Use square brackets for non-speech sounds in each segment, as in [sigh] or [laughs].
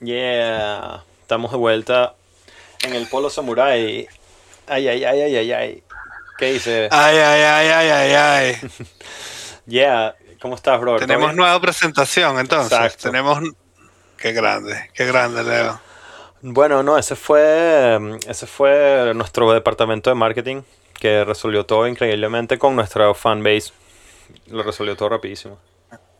Yeah, estamos de vuelta en el Polo Samurai. Ay, ay, ay, ay, ay, ay. ¿Qué dice? Ay, ay, ay, ay, ay, ay. [laughs] Yeah, ¿cómo estás, bro? ¿Todo Tenemos bien? nueva presentación, entonces. Exacto. Tenemos. Qué grande, qué grande, Leo. Bueno, no, ese fue, ese fue nuestro departamento de marketing que resolvió todo increíblemente con nuestra fanbase. Lo resolvió todo rapidísimo.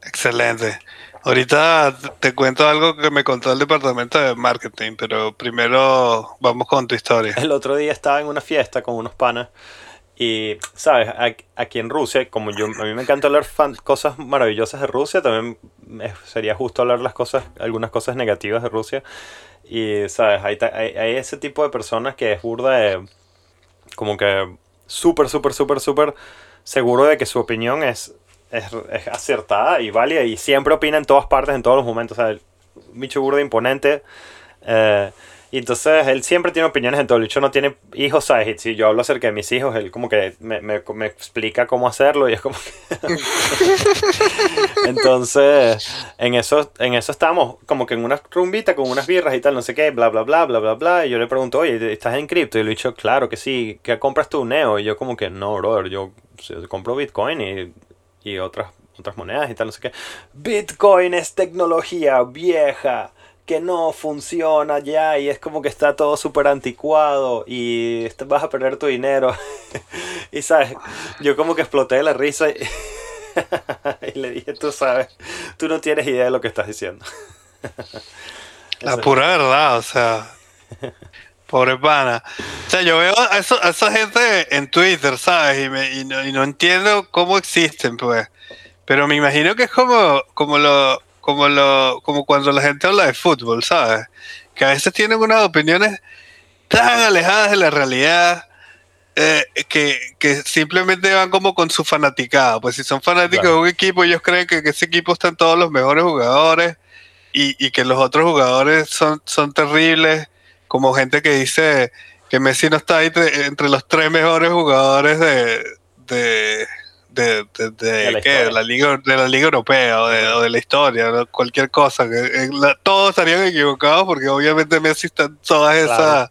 Excelente. Ahorita te cuento algo que me contó el departamento de marketing, pero primero vamos con tu historia. El otro día estaba en una fiesta con unos panas y, ¿sabes? Aquí en Rusia, como yo, a mí me encanta hablar fan- cosas maravillosas de Rusia, también sería justo hablar las cosas, algunas cosas negativas de Rusia. Y, ¿sabes? Hay, hay, hay ese tipo de personas que es burda de, como que súper, súper, súper, súper seguro de que su opinión es, es, es acertada y válida y siempre opina en todas partes, en todos los momentos. O sea, bicho burda imponente. eh, y entonces él siempre tiene opiniones en todo. El bicho no tiene hijos, ¿sabes? Y si yo hablo acerca de mis hijos, él como que me, me, me explica cómo hacerlo y es como que... [laughs] Entonces, en eso, en eso estábamos, como que en una rumbita con unas birras y tal, no sé qué, bla, bla, bla, bla, bla, bla. Y yo le pregunto, oye, ¿estás en cripto? Y le dicho, claro que sí. ¿Qué compras tú, Neo? Y yo como que, no, brother, yo compro Bitcoin y, y otras, otras monedas y tal, no sé qué. Bitcoin es tecnología vieja que no funciona ya y es como que está todo súper anticuado y vas a perder tu dinero. [laughs] y sabes, yo como que exploté de la risa y... [laughs] y le dije, tú sabes, tú no tienes idea de lo que estás diciendo. [laughs] La pura verdad, o sea. Pobre pana. O sea, yo veo a, eso- a esa gente en Twitter, ¿sabes? Y, me- y no, y no entiendo cómo existen, pues. Pero me imagino que es como, como lo, como lo, como cuando la gente habla de fútbol, ¿sabes? Que a veces tienen unas opiniones tan alejadas de la realidad eh, que, que simplemente van como con su fanaticada. Pues si son fanáticos Claro. de un equipo, ellos creen que, que ese equipo están todos los mejores jugadores y, y que los otros jugadores son, son terribles, como gente que dice que Messi no está ahí entre, entre los tres mejores jugadores de, de, de, de- de- la ¿qué? la liga de la liga europea o de, o de la historia, ¿no? cualquier cosa. Que, la- todos estarían equivocados porque obviamente Messi está en todas Claro. esas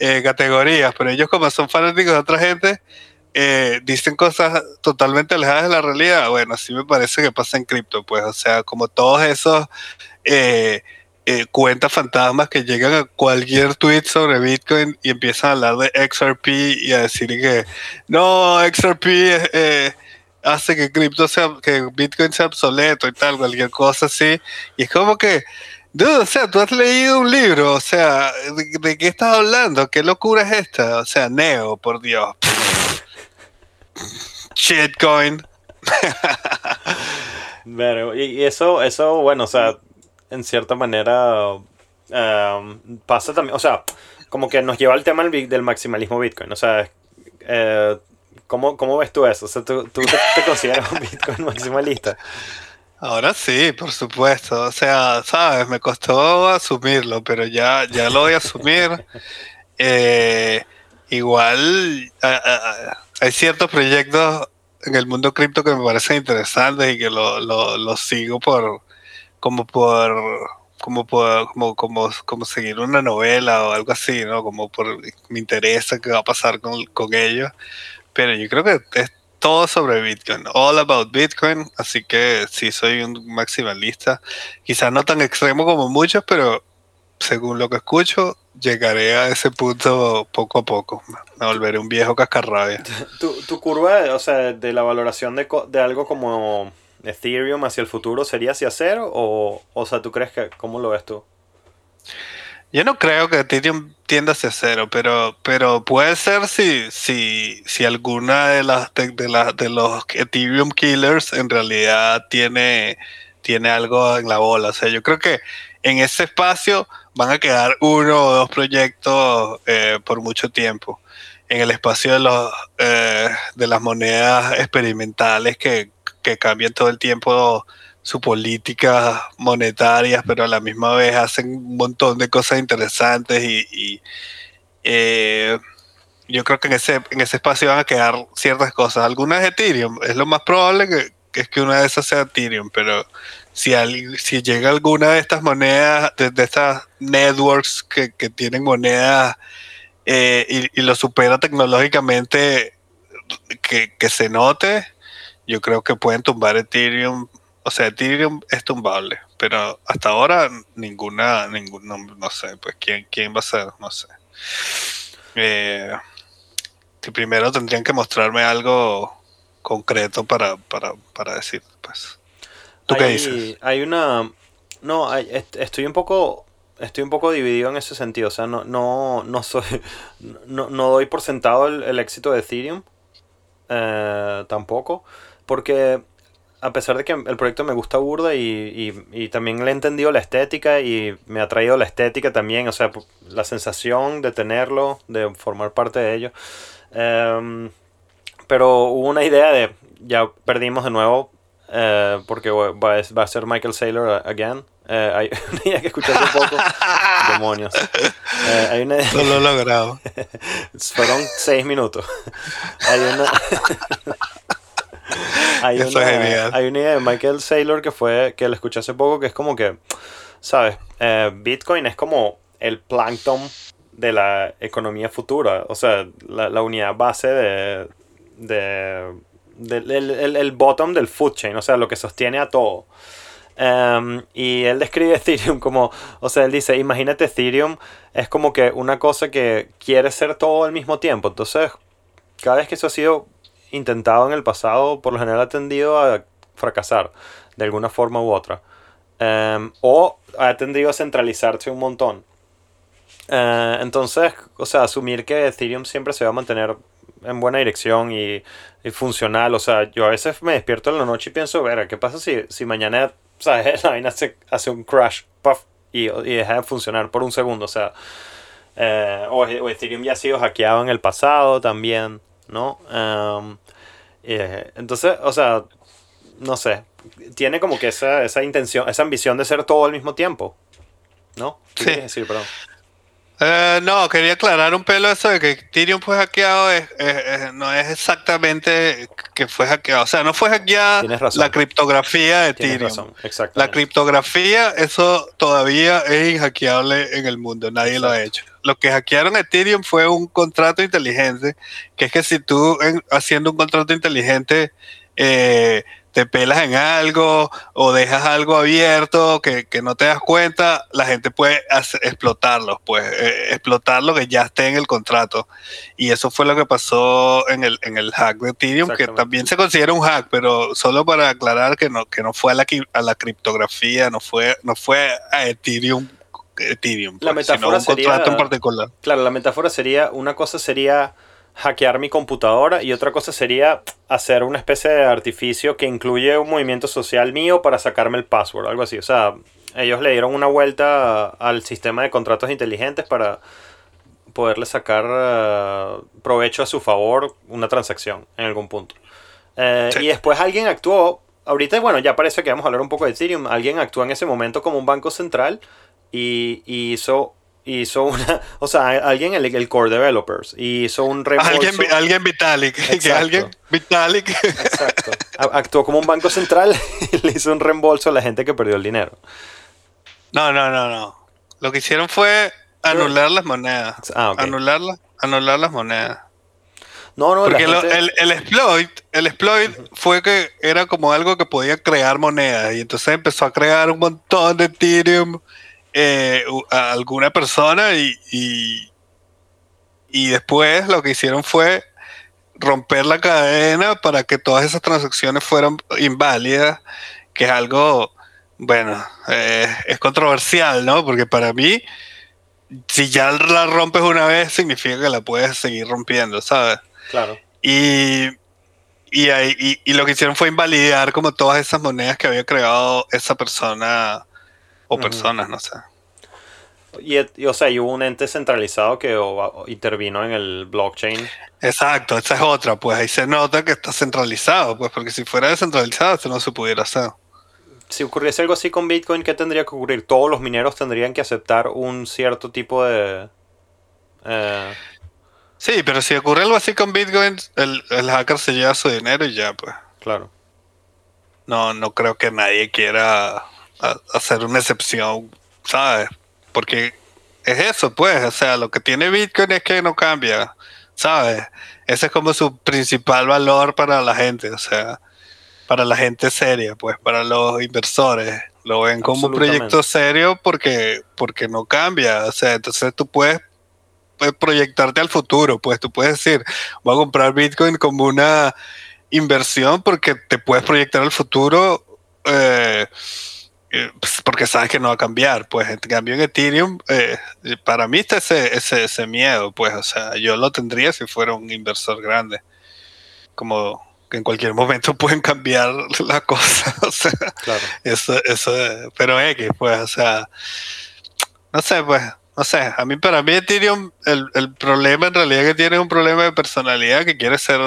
eh, categorías, pero ellos como son fanáticos de otra gente, eh, dicen cosas totalmente alejadas de la realidad. Bueno, así me parece que pasa en cripto, pues, o sea, como todos esos eh, eh, cuentas fantasmas que llegan a cualquier tweet sobre Bitcoin y empiezan a hablar de XRP y a decir que no, XRP eh, hace que cripto sea, que Bitcoin sea obsoleto y tal, cualquier cosa así. Y es como que, dude, o sea, tú has leído un libro, o sea, ¿de, qué estás hablando? ¿Qué locura es esta? O sea, Neo, por Dios. [laughs] Shitcoin. [laughs] Pero, y eso, eso, bueno, o sea, en cierta manera um, pasa también, o sea, como que nos lleva al tema del, maximalismo Bitcoin, o sea, eh, ¿cómo, cómo ves tú eso? O sea, ¿tú, tú te, te consideras un Bitcoin maximalista? Ahora sí, por supuesto. O sea, sabes, me costó asumirlo, pero ya, ya lo voy a asumir. [laughs] Eh, igual a- a- a- hay ciertos proyectos en el mundo cripto que me parecen interesantes y que lo, lo, lo sigo por como por como por como, como, como seguir una novela o algo así, ¿no? Como por me interesa qué va a pasar con, con ellos. Pero yo creo que es todo sobre Bitcoin, all about Bitcoin, así que sí soy un maximalista, quizás no tan extremo como muchos, pero según lo que escucho, llegaré a ese punto poco a poco, me volveré un viejo cascarrabia. [laughs] ¿Tu, tu curva, o sea, de la valoración de, de algo como Ethereum hacia el futuro sería hacia cero? O, o sea, ¿tú crees que, cómo lo ves tú? Yo no creo que Ethereum tienda hacia cero, pero, pero puede ser si, si, si alguna de las de, de de los Ethereum killers en realidad tiene, tiene algo en la bola. O sea, yo creo que en ese espacio van a quedar uno o dos proyectos eh, por mucho tiempo. En el espacio de los eh, de las monedas experimentales que, que cambian todo el tiempo su políticas monetarias, pero a la misma vez hacen un montón de cosas interesantes y, eh, yo creo que en ese, en ese espacio van a quedar ciertas cosas. Algunas de Ethereum, es lo más probable que, es que una de esas sea Ethereum, pero si, si llega alguna de estas monedas, de, de estas networks que, que tienen monedas eh, y, y lo supera tecnológicamente, que, que se note, yo creo que pueden tumbar Ethereum. O sea, Ethereum es tumbable, pero hasta ahora ninguna, ningún, no, no sé, pues quién, quién va a ser, no sé. Eh, primero tendrían que mostrarme algo concreto para, para, para decir, pues. ¿Tú qué hay, dices? Hay una. No, hay- est- estoy un poco. Estoy un poco dividido en ese sentido. O sea, no, no, no soy. [laughs] No, no doy por sentado el, el éxito de Ethereum. eh, tampoco. Porque a pesar de que el proyecto me gusta burda y, y- y también le he entendido la estética y me ha traído la estética también, o sea, la sensación de tenerlo, de formar parte de ello. Em, pero hubo una idea de, ya perdimos de nuevo, eh, porque va, va a- ser Michael Saylor again. Eh, hay [laughs] una idea que escuché hace poco. [laughs] Demonios. Eh, hay una No lo he logrado. [laughs] fueron seis minutos. hay una. [laughs] hay, Eso una es genial. hay una idea de Michael Saylor que fue. que le escuché hace poco que es como que. ¿Sabes? Eh, Bitcoin es como el plancton de la economía futura. O sea, la, la unidad base de. de del- el, el- el bottom del food chain, o sea, lo que sostiene a todo. Em, y él describe [laughs] Ethereum como, o sea, él dice, imagínate Ethereum es como que una cosa que quiere ser todo al mismo tiempo. Entonces, cada vez que eso ha sido intentado en el pasado, por lo general ha tendido a fracasar de alguna forma u otra. Em, o ha tendido a centralizarse un montón. Eh, entonces, o sea, asumir que Ethereum siempre se va a mantener en buena dirección y, y funcional. O sea, yo a veces me despierto en la noche y pienso, ver, ¿qué pasa si, si mañana, ¿sabes? [laughs] La vaina hace, hace un crash, puff, y, y deja de funcionar por un segundo? O sea, eh, o, o Ethereum ya ha sido hackeado en el pasado también, ¿no? Eh, entonces, o sea, no sé, tiene como que esa, esa intención, esa ambición de ser todo al mismo tiempo, ¿no? ¿Qué Sí. decir, perdón? Eh, no, quería aclarar un pelo eso de que Ethereum fue hackeado, es- no es exactamente que fue hackeado. O sea, no fue hackeada la criptografía de Tienes razón, exacto. La criptografía, eso todavía es inhackeable en el mundo, nadie lo ha hecho. Lo que hackearon a Ethereum fue un contrato inteligente, que es que si tú en- haciendo un contrato inteligente eh, te pelas en algo o dejas algo abierto que, que no te das cuenta, la gente puede hacer- explotarlo, pues eh, explotar lo que ya esté en el contrato. Y eso fue lo que pasó en el, en el hack de Ethereum, que también se considera un hack, pero solo para aclarar que no, que no fue a la, a la criptografía, no fue, no fue a Ethereum, Ethereum La pues, sino metáfora un contrato en particular. Claro, la metáfora sería, una cosa sería hackear mi computadora y otra cosa sería hacer una especie de artificio que incluye un movimiento social mío para sacarme el password, algo así. O sea, ellos le dieron una vuelta al sistema de contratos inteligentes para poderle sacar eh, provecho a su favor una transacción en algún punto. Eh, Sí. Y después alguien actuó, ahorita bueno, ya parece que vamos a hablar un poco de Ethereum, alguien actuó en ese momento como un banco central y, y hizo hizo una, [laughs] o sea, alguien el, el core developers y hizo un reembolso. Alguien, alguien Vitalik, [laughs] que Exacto. alguien Vitalik. Exacto. Actuó como un banco central [laughs] y le hizo un reembolso a la gente que perdió el dinero. No, no, no, no. Lo que hicieron fue anular las monedas. Ah, ok. Anular, anular las monedas. No, no, Porque lo- el, el exploit, el exploit fue que era como algo que podía crear monedas y entonces empezó a crear un montón de Ethereum eh, a alguna persona y, y, y después lo que hicieron fue romper la cadena para que todas esas transacciones fueran inválidas, que es algo, bueno, eh, es controversial, ¿no? Porque para mí, si ya la rompes una vez, significa que la puedes seguir rompiendo, ¿sabes? Claro. Y, y, ahí- y- y lo que hicieron fue invalidar como todas esas monedas que había creado esa persona o personas, no sé. Y, y, o sea, y hubo un ente centralizado que o- o intervino en el blockchain. Exacto, esa es otra, pues ahí se nota que está centralizado, pues porque si fuera descentralizado esto no se pudiera hacer. Si ocurriese algo así con Bitcoin, ¿qué tendría que ocurrir? Todos los mineros tendrían que aceptar un cierto tipo de... eh, Sí, pero si ocurre algo así con Bitcoin, el, el hacker se lleva su dinero y ya, pues. Claro. No, no creo que nadie quiera a- hacer una excepción, ¿sabes? Porque es eso, pues. O sea, lo que tiene Bitcoin es que no cambia, ¿sabes? Ese es como su principal valor para la gente, o sea, para la gente seria, pues, para los inversores. Lo ven como un proyecto serio porque, porque no cambia. O sea, entonces tú puedes, puedes proyectarte al futuro, pues tú puedes decir, voy a comprar Bitcoin como una inversión porque te puedes proyectar al futuro eh, eh, pues, porque sabes que no va a cambiar. Pues en cambio en Ethereum, eh, para mí está ese, ese, ese miedo, pues, o sea, yo lo tendría si fuera un inversor grande. Como que en cualquier [laughs] momento pueden cambiar la cosa, [laughs] o sea, Claro. eso, eso, pero X, pues, o sea, no sé, pues, no sé, a mí, para mí Ethereum, el, el problema en realidad que tiene un problema de personalidad que quiere ser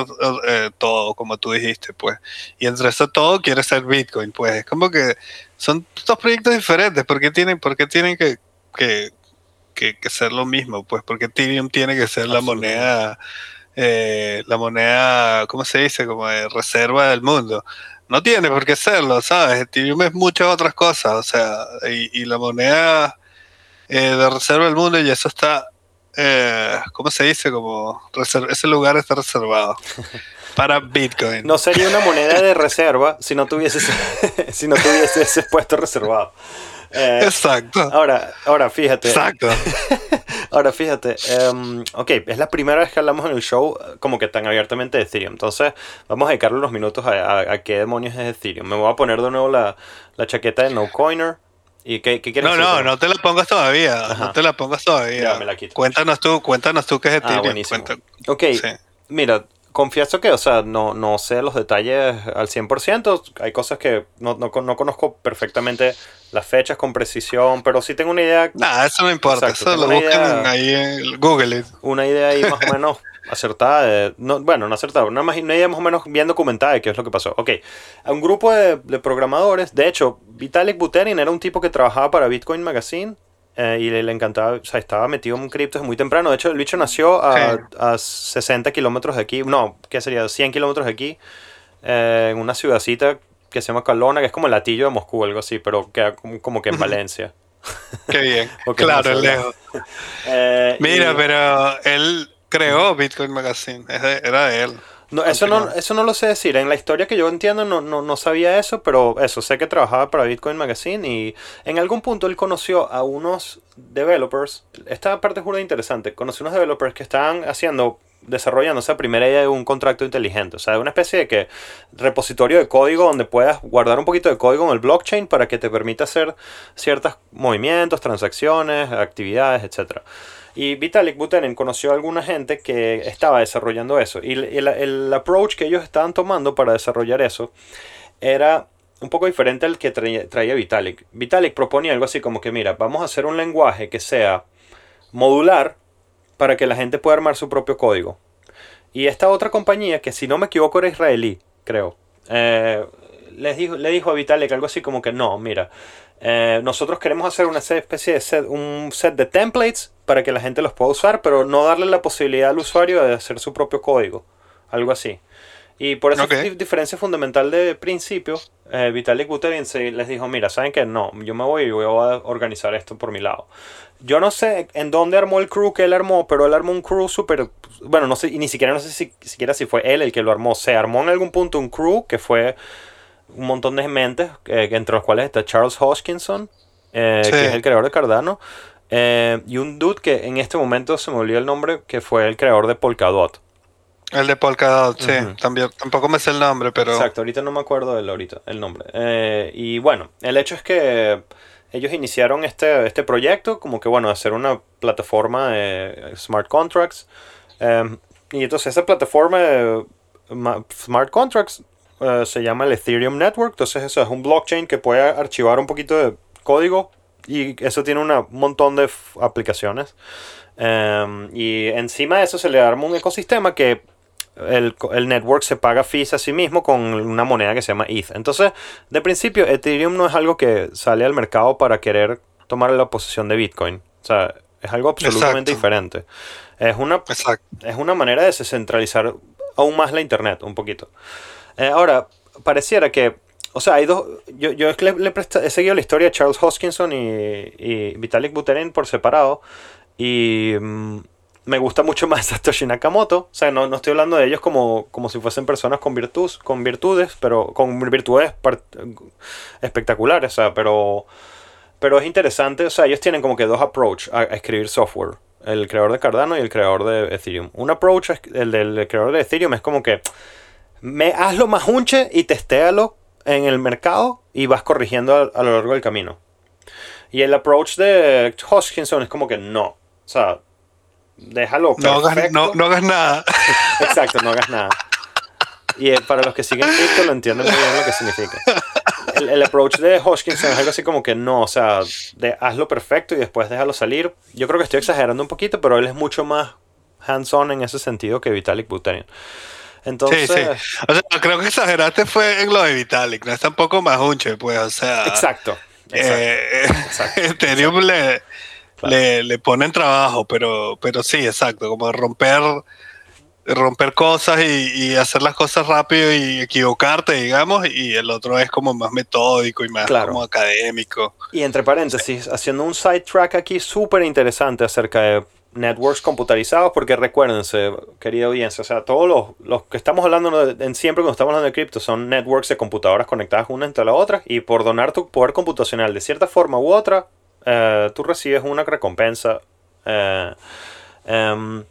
eh, todo, como tú dijiste, pues, y entre eso todo quiere ser Bitcoin, pues, es como que son dos proyectos diferentes, ¿por qué tienen, por qué tienen que, que, que, que ser lo mismo? Pues, porque Ethereum tiene que ser la moneda, eh, la moneda, ¿cómo se dice? Como de reserva del mundo. No tiene por qué serlo, ¿sabes? Ethereum es muchas otras cosas, o sea, y, y la moneda eh, de reserva del mundo y eso está, eh, ¿cómo se dice? Como ese lugar está reservado [laughs] para Bitcoin. No sería una moneda de reserva si no tuviese [laughs] si no tuviese ese puesto reservado. Eh, Exacto, ahora, ahora fíjate. exacto. [laughs] Ahora fíjate, em, ok, es la primera vez que hablamos en el show como que tan abiertamente de Ethereum. Entonces, vamos a dedicarle unos minutos a, a- a qué demonios es Ethereum. Me voy a poner de nuevo la, la chaqueta de No Coiner. ¿Y qué, qué quieres No, decir? no, no te la pongas todavía, Ajá. no te la pongas todavía. Ya, me la quito. Cuéntanos tú, cuéntanos tú qué es Ah, Ethereum. buenísimo. Ok, sí. mira, confieso que, o sea, no, no sé los detalles al 100%. Hay cosas que no, no, no conozco perfectamente las fechas con precisión, pero sí tengo una idea Nada, eso no importa, Exacto, eso lo buscan idea. ahí en Google. It. una idea ahí más o menos acertada. de- no, bueno, no acertada, una, más- una idea más o menos bien documentada de qué es lo que pasó. Ok, a un grupo de, de programadores, de hecho, Vitalik Buterin era un tipo que trabajaba para Bitcoin Magazine. eh, y le, le encantaba, o sea, estaba metido en cripto desde muy temprano. De hecho, el bicho nació a, Sí. a 60 kilómetros de aquí, no, ¿qué sería? 100 kilómetros de aquí, eh, en una ciudadcita que se llama Calona, que es como el latillo de Moscú, algo así, pero queda como, como que en Valencia. Qué bien. [laughs] Claro, lejos. [laughs] Eh, Mira, y- pero él creó Bitcoin Magazine, era de él. No, eso no, eso no lo sé decir. En la historia que yo entiendo no, no, no sabía eso, pero eso, sé que trabajaba para Bitcoin Magazine y en algún punto él conoció a unos developers. Esta parte es muy interesante. Conoció unos developers que estaban haciendo, desarrollando esa primera idea de un contrato inteligente. O sea, de una especie de que repositorio de código donde puedas guardar un poquito de código en el blockchain para que te permita hacer ciertos movimientos, transacciones, actividades, etcétera. Y Vitalik Buterin conoció a alguna gente que estaba desarrollando eso. Y el, el- approach que ellos estaban tomando para desarrollar eso era un poco diferente al que traía, Vitalik. Vitalik proponía algo así como que, mira, vamos a hacer un lenguaje que sea modular para que la gente pueda armar su propio código. Y esta otra compañía, que si no me equivoco era israelí, creo, eh, dijo, le dijo a Vitalik algo así como que no, mira, eh, nosotros queremos hacer una especie de set, un set de templates para que la gente los pueda usar, pero no darle la posibilidad al usuario de hacer su propio código, algo así. Y por esa Ok. di- diferencia fundamental de principio, eh, Vitalik Buterin les dijo, mira, ¿saben qué? No, yo me voy y voy a organizar esto por mi lado. Yo no sé en dónde armó el crew que él armó, pero él armó un crew súper... Bueno, no sé, y ni siquiera no sé si siquiera si fue él el que lo armó. Se armó en algún punto un crew que fue un montón de mentes, eh, entre los cuales está Charles Hoskinson, eh, Sí. que es el creador de Cardano, eh, y un dude que en este momento se me olvidó el nombre, que fue el creador de Polkadot. El de Polkadot, sí. También, tampoco me sé el nombre, pero Exacto, ahorita no me acuerdo del ahorita, el nombre. Eh, y bueno, el hecho es que ellos iniciaron este, este proyecto, como que bueno, hacer una plataforma de smart contracts. Y entonces esa plataforma de ma- smart contracts eh, se llama el Ethereum Network. Entonces eso es un blockchain que puede archivar un poquito de código y eso tiene un montón de aplicaciones. Eh, y encima de eso se le arma un ecosistema que el, el network se paga fees a sí mismo con una moneda que se llama ETH. Entonces, de principio, Ethereum no es algo que sale al mercado para querer tomar la posesión de Bitcoin. O sea, es algo absolutamente Exacto. diferente. Es una, Exacto. es una manera de descentralizar aún más la internet, un poquito. Eh, ahora, pareciera que, o sea, hay dos, yo, yo le, le he seguido la historia de Charles Hoskinson y, y Vitalik Buterin por separado y mm, me gusta mucho [laughs] más Satoshi Nakamoto, o sea, no, no estoy hablando de ellos como, como si fuesen personas con, virtud, con virtudes, pero con virtudes espectaculares, o sea, pero... Pero es interesante, o sea, ellos tienen como que dos approach a, a escribir software. El creador de Cardano y el creador de Ethereum. Un approach, el del creador de Ethereum es como que me hazlo más unche y testéalo en el mercado y vas corrigiendo a, a lo largo del camino. Y el approach de Hoskinson es como que no. O sea, déjalo. No hagas, no, no hagas nada. [laughs] Exacto, no hagas nada. Y eh, para los que siguen cripto lo entienden muy bien lo que significa. El, el approach de Hoskinson es algo así como que no, o sea, de, hazlo perfecto y después déjalo salir. Yo creo que estoy exagerando un poquito, pero él es mucho más hands-on en ese sentido que Vitalik Buterin. Entonces, Sí, sí. O sea, creo que exageraste fue en lo de Vitalik, no es tampoco más unche, pues, o sea. exacto. exacto. eh, [laughs] exacto, Ethereum le, Claro. le, le ponen trabajo, pero, pero sí, exacto, como romper romper cosas y, y hacer las cosas rápido y equivocarte, digamos, y el otro es como más metódico y más Claro. como académico. Y entre paréntesis, haciendo un sidetrack aquí súper interesante acerca de networks computarizados, porque recuérdense, querida audiencia, o sea, todos los, los que estamos hablando en siempre cuando estamos hablando de cripto son networks de computadoras conectadas una entre la otra, y por donar tu poder computacional de cierta forma u otra, eh, tú recibes una recompensa. eh, em,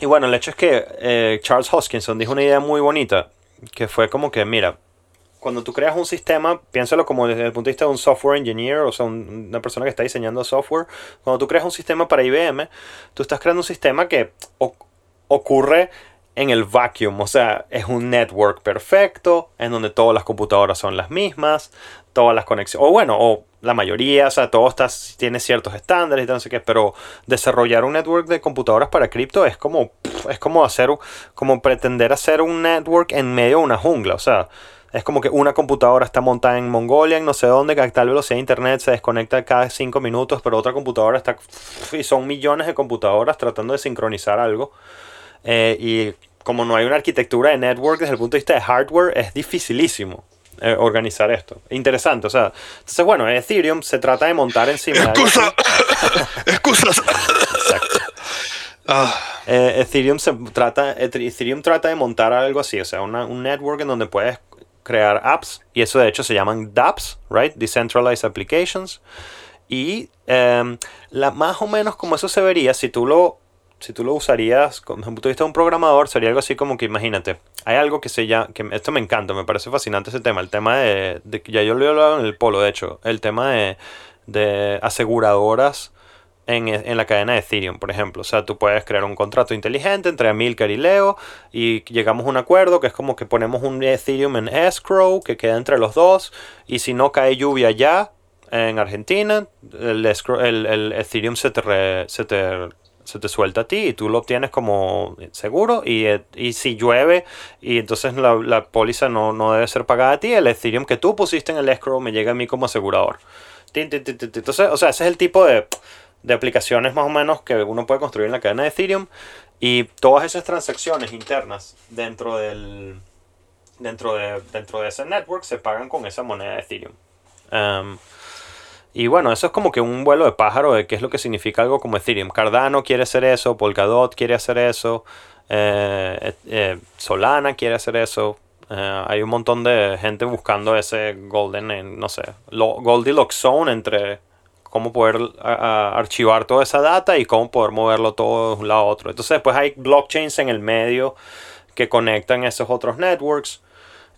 y bueno, el hecho es que eh, Charles Hoskinson dijo una idea muy bonita, que fue como que, mira, cuando tú creas un sistema, piénsalo como desde el punto de vista de un software engineer, o sea, un- una persona que está diseñando software. Cuando tú creas un sistema para IBM, tú estás creando un sistema que ocurre en el vacuum, o sea, es un network perfecto, en donde todas las computadoras son las mismas, todas las conexiones, o bueno, o la mayoría, o sea, todo está, tiene ciertos estándares y tal, no sé qué, pero desarrollar un network de computadoras para cripto es como, es como hacer, como pretender hacer un network en medio de una jungla, o sea, es como que una computadora está montada en Mongolia, en no sé dónde, que a tal velocidad de internet se desconecta cada 5 minutos, pero otra computadora está... Y son millones de computadoras tratando de sincronizar algo. Eh, y como no hay una arquitectura de network desde el punto de vista de hardware, es dificilísimo eh, organizar esto. Interesante, o sea... Entonces, bueno, Ethereum se trata de montar encima... de. ¡Excusa! [laughs] ¡Excusas! Exacto. [laughs] Ah, Eh, Ethereum se trata Ethereum trata de montar algo así, o sea, una- un network en donde puedes crear apps y eso de hecho se llaman dApps, right? Decentralized Applications y em, la más o menos como eso se vería si tú lo si tú lo usarías desde el punto de vista de un programador sería algo así como que imagínate hay algo que se llama que esto me encanta me parece fascinante ese tema el tema de, de ya yo lo he hablado en el polo de hecho el tema de aseguradoras en, en la cadena de Ethereum, por ejemplo. O sea, tú puedes crear un contrato inteligente entre Milker y Leo y llegamos a un acuerdo que es como que ponemos un Ethereum en escrow que queda entre los dos y si no cae lluvia ya en Argentina, el, escrow- el- el Ethereum se te, se, te, se te suelta a ti y tú lo obtienes como seguro y, y si llueve y entonces la, la póliza no, no debe ser pagada a ti, el Ethereum que tú pusiste en el escrow me llega a mí como asegurador. Entonces, o sea, ese es el tipo de, de aplicaciones más o menos que uno puede construir en la cadena de Ethereum y todas esas transacciones internas dentro del dentro de dentro de ese network se pagan con esa moneda de Ethereum. Um, y bueno, eso es como que un vuelo de pájaro de qué es lo que significa algo como Ethereum. Cardano quiere hacer eso, Polkadot quiere hacer eso, eh, eh, Solana quiere hacer eso. Eh, hay un montón de gente buscando ese golden, no sé, lo, Goldilocks zone entre cómo poder archivar toda esa data y cómo poder moverlo todo de un lado a otro. Entonces después hay blockchains en el medio que conectan esos otros networks.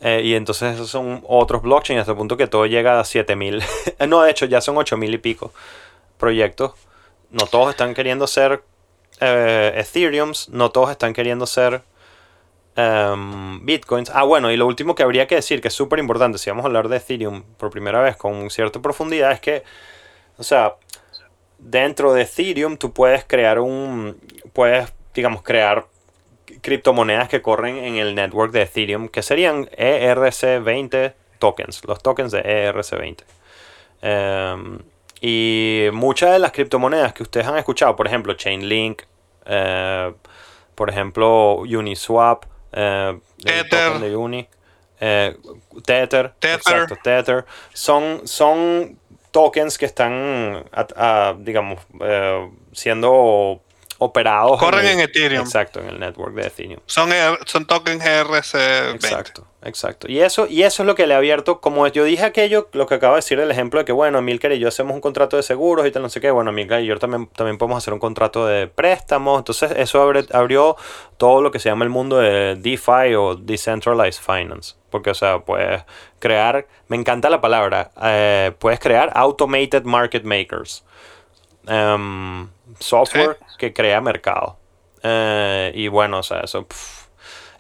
eh, y entonces esos son otros blockchains hasta el punto que todo llega a 7000. [laughs] no, de hecho ya son 8000 y pico proyectos. No todos están queriendo ser eh, Ethereums, no todos están queriendo ser em, Bitcoins. Ah, bueno, y lo último que habría que decir, que es súper importante, si vamos a hablar de Ethereum por primera vez con cierta profundidad, es que, o sea, dentro de Ethereum tú puedes crear un, puedes, digamos, crear criptomonedas que corren en el network de Ethereum, que serían E ERC20 tokens, los tokens de E ERC20. Em, y muchas de las criptomonedas que ustedes han escuchado, por ejemplo, Chainlink, eh, por ejemplo, Uniswap, eh, el Tether. token de Uni, eh, Tether, Tether. exacto, Tether, son, son tokens que están, a- a, digamos, eh, siendo operados. Corren en Ethereum. Exacto, en el network de Ethereum. Son, E- son tokens ERC20. Exacto, exacto. Y eso, y eso es lo que le ha abierto, como yo dije aquello, lo que acabo de decir del ejemplo de que, bueno, Milker y yo hacemos un contrato de seguros y tal, no sé qué, bueno, Milker y yo también, también podemos hacer un contrato de préstamos, entonces eso abre- abrió todo lo que se llama el mundo de DeFi o Decentralized Finance, porque, o sea, puedes crear, me encanta la palabra, eh, puedes crear Automated Market Makers, Em, software que crea mercado. Eh, y bueno, o sea, eso... pff,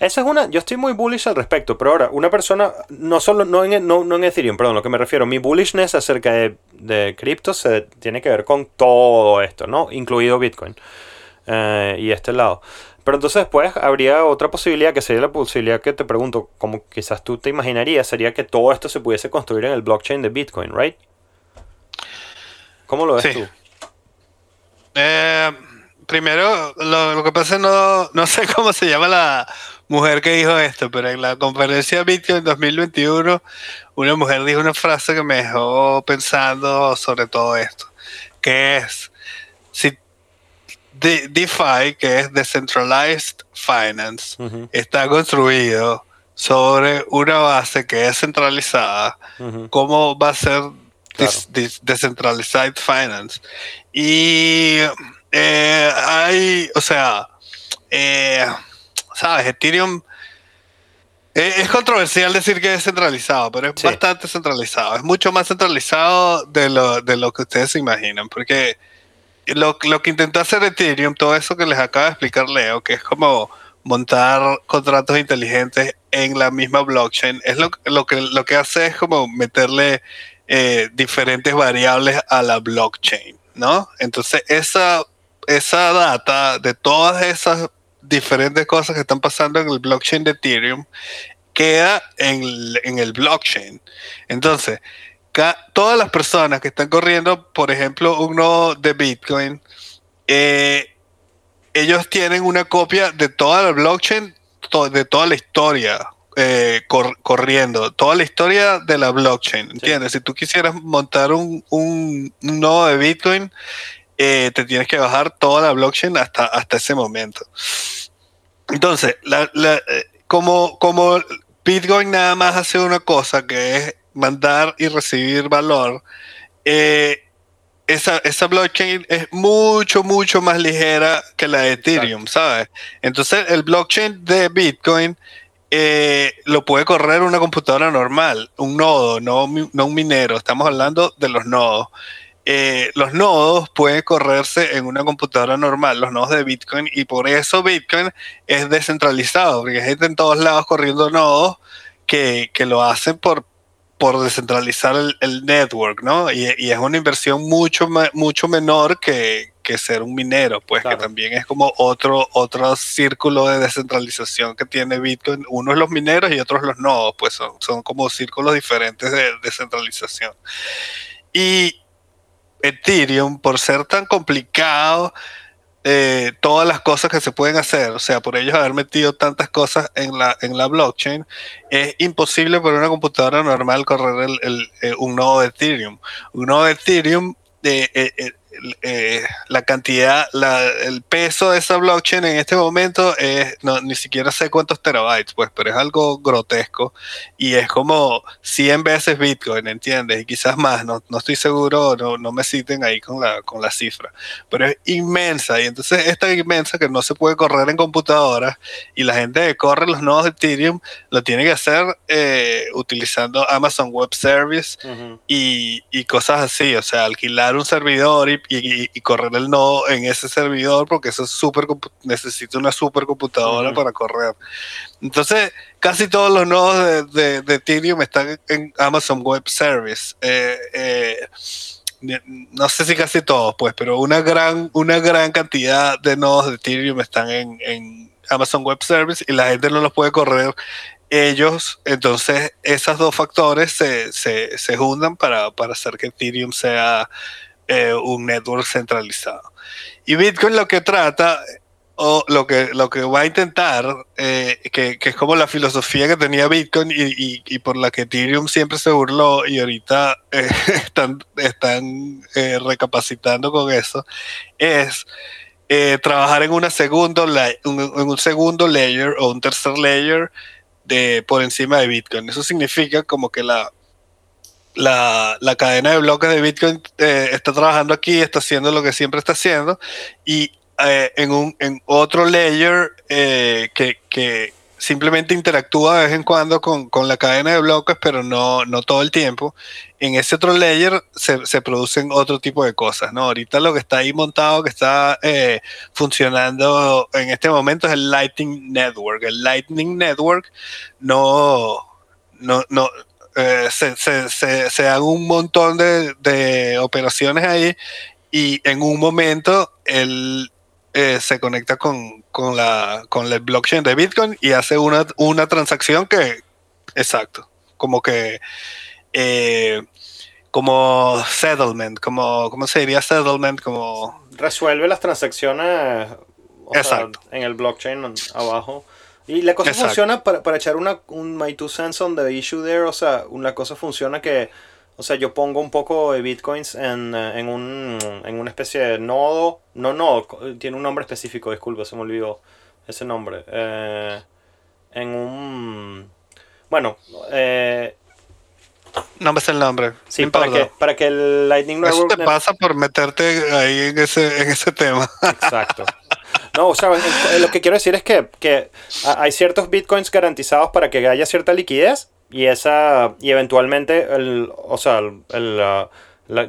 esa es una, yo estoy muy bullish al respecto, pero ahora, una persona, no solo, no en, no, no en Ethereum, perdón, lo que me refiero, mi bullishness acerca de, de cripto se tiene que ver con todo esto, ¿no? Incluido Bitcoin eh, y este lado. Pero entonces después habría otra posibilidad, que sería la posibilidad que te pregunto, como quizás tú te imaginarías, sería que todo esto se pudiese construir en el blockchain de Bitcoin, ¿right? ¿Cómo lo ves Sí. tú? Eh, primero, lo, lo que pasa es no, no sé [laughs] cómo se llama la mujer que dijo esto, pero en la conferencia Bitcoin 2021, una mujer dijo una frase que me dejó pensando sobre todo esto, que es, si De- DeFi, que es Decentralized Finance, está construido sobre una base que es centralizada, cómo va a ser Claro. decentralized finance. Y eh, hay, o sea, eh, sabes, Ethereum es controversial decir que es centralizado, pero es Sí. bastante centralizado. Es mucho más centralizado de lo, de lo que ustedes se imaginan, porque lo, lo que intentó hacer Ethereum, todo eso que les acaba de explicar Leo, que es como montar contratos inteligentes en la misma blockchain, es lo, lo, que, lo que hace es como meterle eh, diferentes variables a la blockchain, ¿no? Entonces esa, esa data de todas esas diferentes cosas que están pasando en el blockchain de Ethereum queda en el, en el blockchain. Entonces, todas las personas que están corriendo, por ejemplo, un nodo de Bitcoin, eh, ellos tienen una copia de toda la blockchain, to- de toda la historia eh, cor- corriendo, toda la historia de la blockchain, ¿entiendes? Si tú quisieras montar un, un- un nodo de Bitcoin, eh, te tienes que bajar toda la blockchain hasta, hasta ese momento. Entonces, la- la, eh, como, como Bitcoin nada más hace una cosa, que es mandar y recibir valor, eh, esa, esa blockchain es mucho, mucho más ligera que la de Ethereum, ¿sabes? Entonces, el blockchain de Bitcoin eh, lo puede correr una computadora normal, un nodo, no, no un minero. Estamos hablando de los nodos. Eh, los nodos pueden correrse en una computadora normal, los nodos de Bitcoin, y por eso Bitcoin es descentralizado, porque hay gente en todos lados corriendo nodos que, que lo hacen por, por descentralizar el, el network, ¿no? Y, y es una inversión mucho, mucho menor que, que ser un minero, pues Claro. que también es como otro, otro círculo de descentralización que tiene Bitcoin. Uno es los mineros y otros los nodos, pues son, son como círculos diferentes de descentralización. Y Ethereum, por ser tan complicado, eh, todas las cosas que se pueden hacer, o sea, por ellos haber metido tantas cosas en la, en la blockchain, es imposible por una computadora normal correr el, el, eh, un nodo de Ethereum. Un nodo de Ethereum, eh, eh, la cantidad, la- el peso de esa blockchain en este momento es, no, ni siquiera sé cuántos terabytes, pues, pero es algo grotesco y es como 100 veces Bitcoin, ¿entiendes? Y quizás más, no, no estoy seguro, no, no me citen ahí con la, con la cifra, pero es inmensa y entonces es tan inmensa que no se puede correr en computadoras y la gente que corre los nodos de Ethereum lo tiene que hacer eh, utilizando Amazon Web Service Ujú. y, y cosas así, o sea, alquilar un servidor y, y- y correr el nodo en ese servidor porque eso es compu- necesita una supercomputadora Ujú. para correr. Entonces, casi todos los nodos de, de- de Ethereum están en Amazon Web Service. Eh, eh, no sé si casi todos, pues, pero una gran, una gran cantidad de nodos de Ethereum están en, en Amazon Web Service y la gente no los puede correr ellos, entonces esos dos factores se, se, se juntan para, para hacer que Ethereum sea eh, un network centralizado. Y Bitcoin lo que trata o lo que, lo que va a intentar, eh, que, que es como la filosofía que tenía Bitcoin y, y- y por la que Ethereum siempre se burló y ahorita eh, [laughs] están, están eh, recapacitando con eso, es eh, trabajar en, una segundo un, en un segundo layer o un tercer layer de, por encima de Bitcoin. Eso significa como que la, la, la cadena de bloques de Bitcoin eh, está trabajando aquí, está haciendo lo que siempre está haciendo y eh, en, un, en otro layer eh, que, que simplemente interactúa de vez en cuando con, con la cadena de bloques, pero no, no todo el tiempo. En ese otro layer se, se producen otro tipo de cosas, ¿no? Ahorita lo que está ahí montado, que está eh, funcionando en este momento es el Lightning Network. El Lightning Network no, no, no, eh, se, se, se, se dan un montón de, de operaciones ahí y en un momento el, eh, se conecta con, con, la, con el blockchain de Bitcoin y hace una, una transacción que, exacto, como que, eh, como settlement, como, ¿cómo se diría settlement? Como, Resuelve las transacciones o sea, Exacto. en el blockchain abajo. Y la cosa Exacto. funciona para, para echar una, un my two cents on the issue there. O sea, una cosa funciona que, o sea, yo pongo un poco de bitcoins en, eh, en, un, en una especie de nodo. No, no, tiene un nombre específico, disculpa, se me olvidó ese nombre. Eh, en un. Bueno, eh, no me sé el nombre. sí, para importa. que, para que el Lightning Eso Network. te pasa por meterte ahí en ese, en ese tema. Exacto. [laughs] No, o sea, en lo que quiero decir es que, que hay ciertos bitcoins garantizados para que haya cierta liquidez y esa y eventualmente el, o sea, el, la-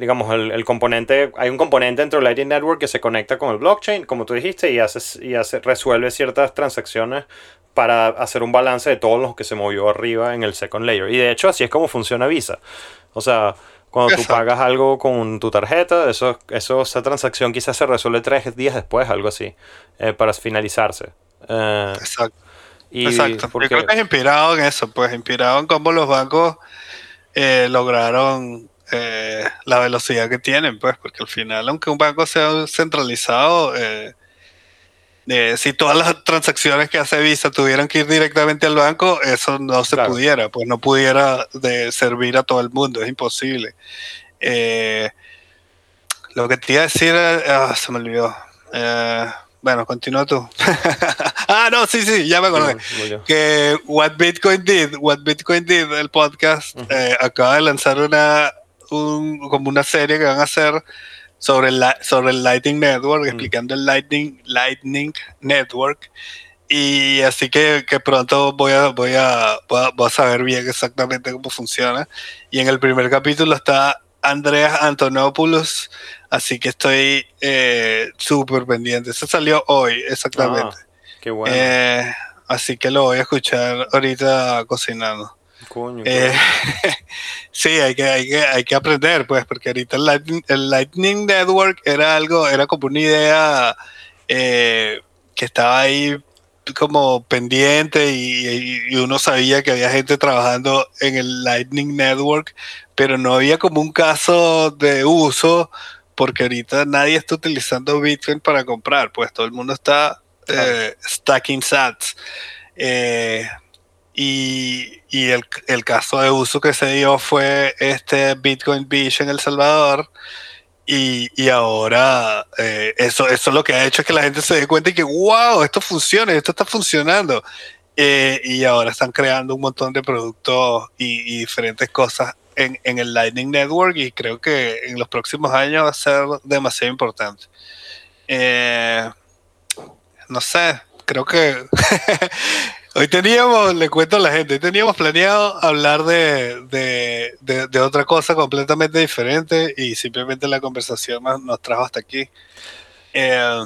digamos el, componente, hay un componente dentro del Lightning Network que se conecta con el blockchain, como tú dijiste, y hace, y hace resuelve ciertas transacciones para hacer un balance de todo lo que se movió arriba en el second layer. Y de hecho así es como funciona Visa. O sea, cuando tú pagas algo con tu tarjeta, eso, eso, esa transacción quizás se resuelve tres días después, algo así, eh, para finalizarse. Eh, Exacto. y Exacto. porque- Yo creo que es inspirado en eso, pues inspirado en cómo los bancos eh, lograron eh, la velocidad que tienen, pues, porque al final, aunque un banco sea centralizado, eh, eh, si todas las transacciones que hace Visa tuvieran que ir directamente al banco, eso no se Claro. pudiera, pues no pudiera de servir a todo el mundo, es imposible. Eh, lo que te iba a decir, eh, ah, se me olvidó. Eh, bueno, continúa tú. [laughs] ah, no, sí, sí, ya me acordé que What Bitcoin Did, What Bitcoin Did, el podcast, eh, acaba de lanzar una un- como una serie que van a hacer sobre el, sobre el Lightning Network, explicando el Lightning, Lightning Network. Y así que, que pronto voy a, voy, a, voy, a, voy a saber bien exactamente cómo funciona. Y en el primer capítulo está Andreas Antonopoulos, así que estoy eh, súper pendiente. Eso salió hoy, exactamente. Ah, qué bueno. Eh, así que lo voy a escuchar ahorita cocinando. Coño, Eh, [laughs] sí, hay que, hay, que, hay que aprender, pues, porque ahorita el Lightning, el Lightning Network era algo, era como una idea eh, que estaba ahí como pendiente y, y- y uno sabía que había gente trabajando en el Lightning Network, pero no había como un caso de uso, porque ahorita nadie está utilizando Bitcoin para comprar, pues todo el mundo está eh, stacking sats. Eh, y, el, caso de uso que se dio fue este Bitcoin Beach en El Salvador. Y, ahora eh, eso, eso lo que ha hecho es que la gente se dé cuenta y que, wow, esto funciona, esto está funcionando. Eh, y ahora están creando un montón de productos y, y diferentes cosas en, en el Lightning Network y creo que en los próximos años va a ser demasiado importante. Eh, no sé, creo que [laughs] hoy teníamos, le cuento a la gente, hoy teníamos planeado hablar de, de, de- de otra cosa completamente diferente y simplemente la conversación nos, nos trajo hasta aquí. Eh,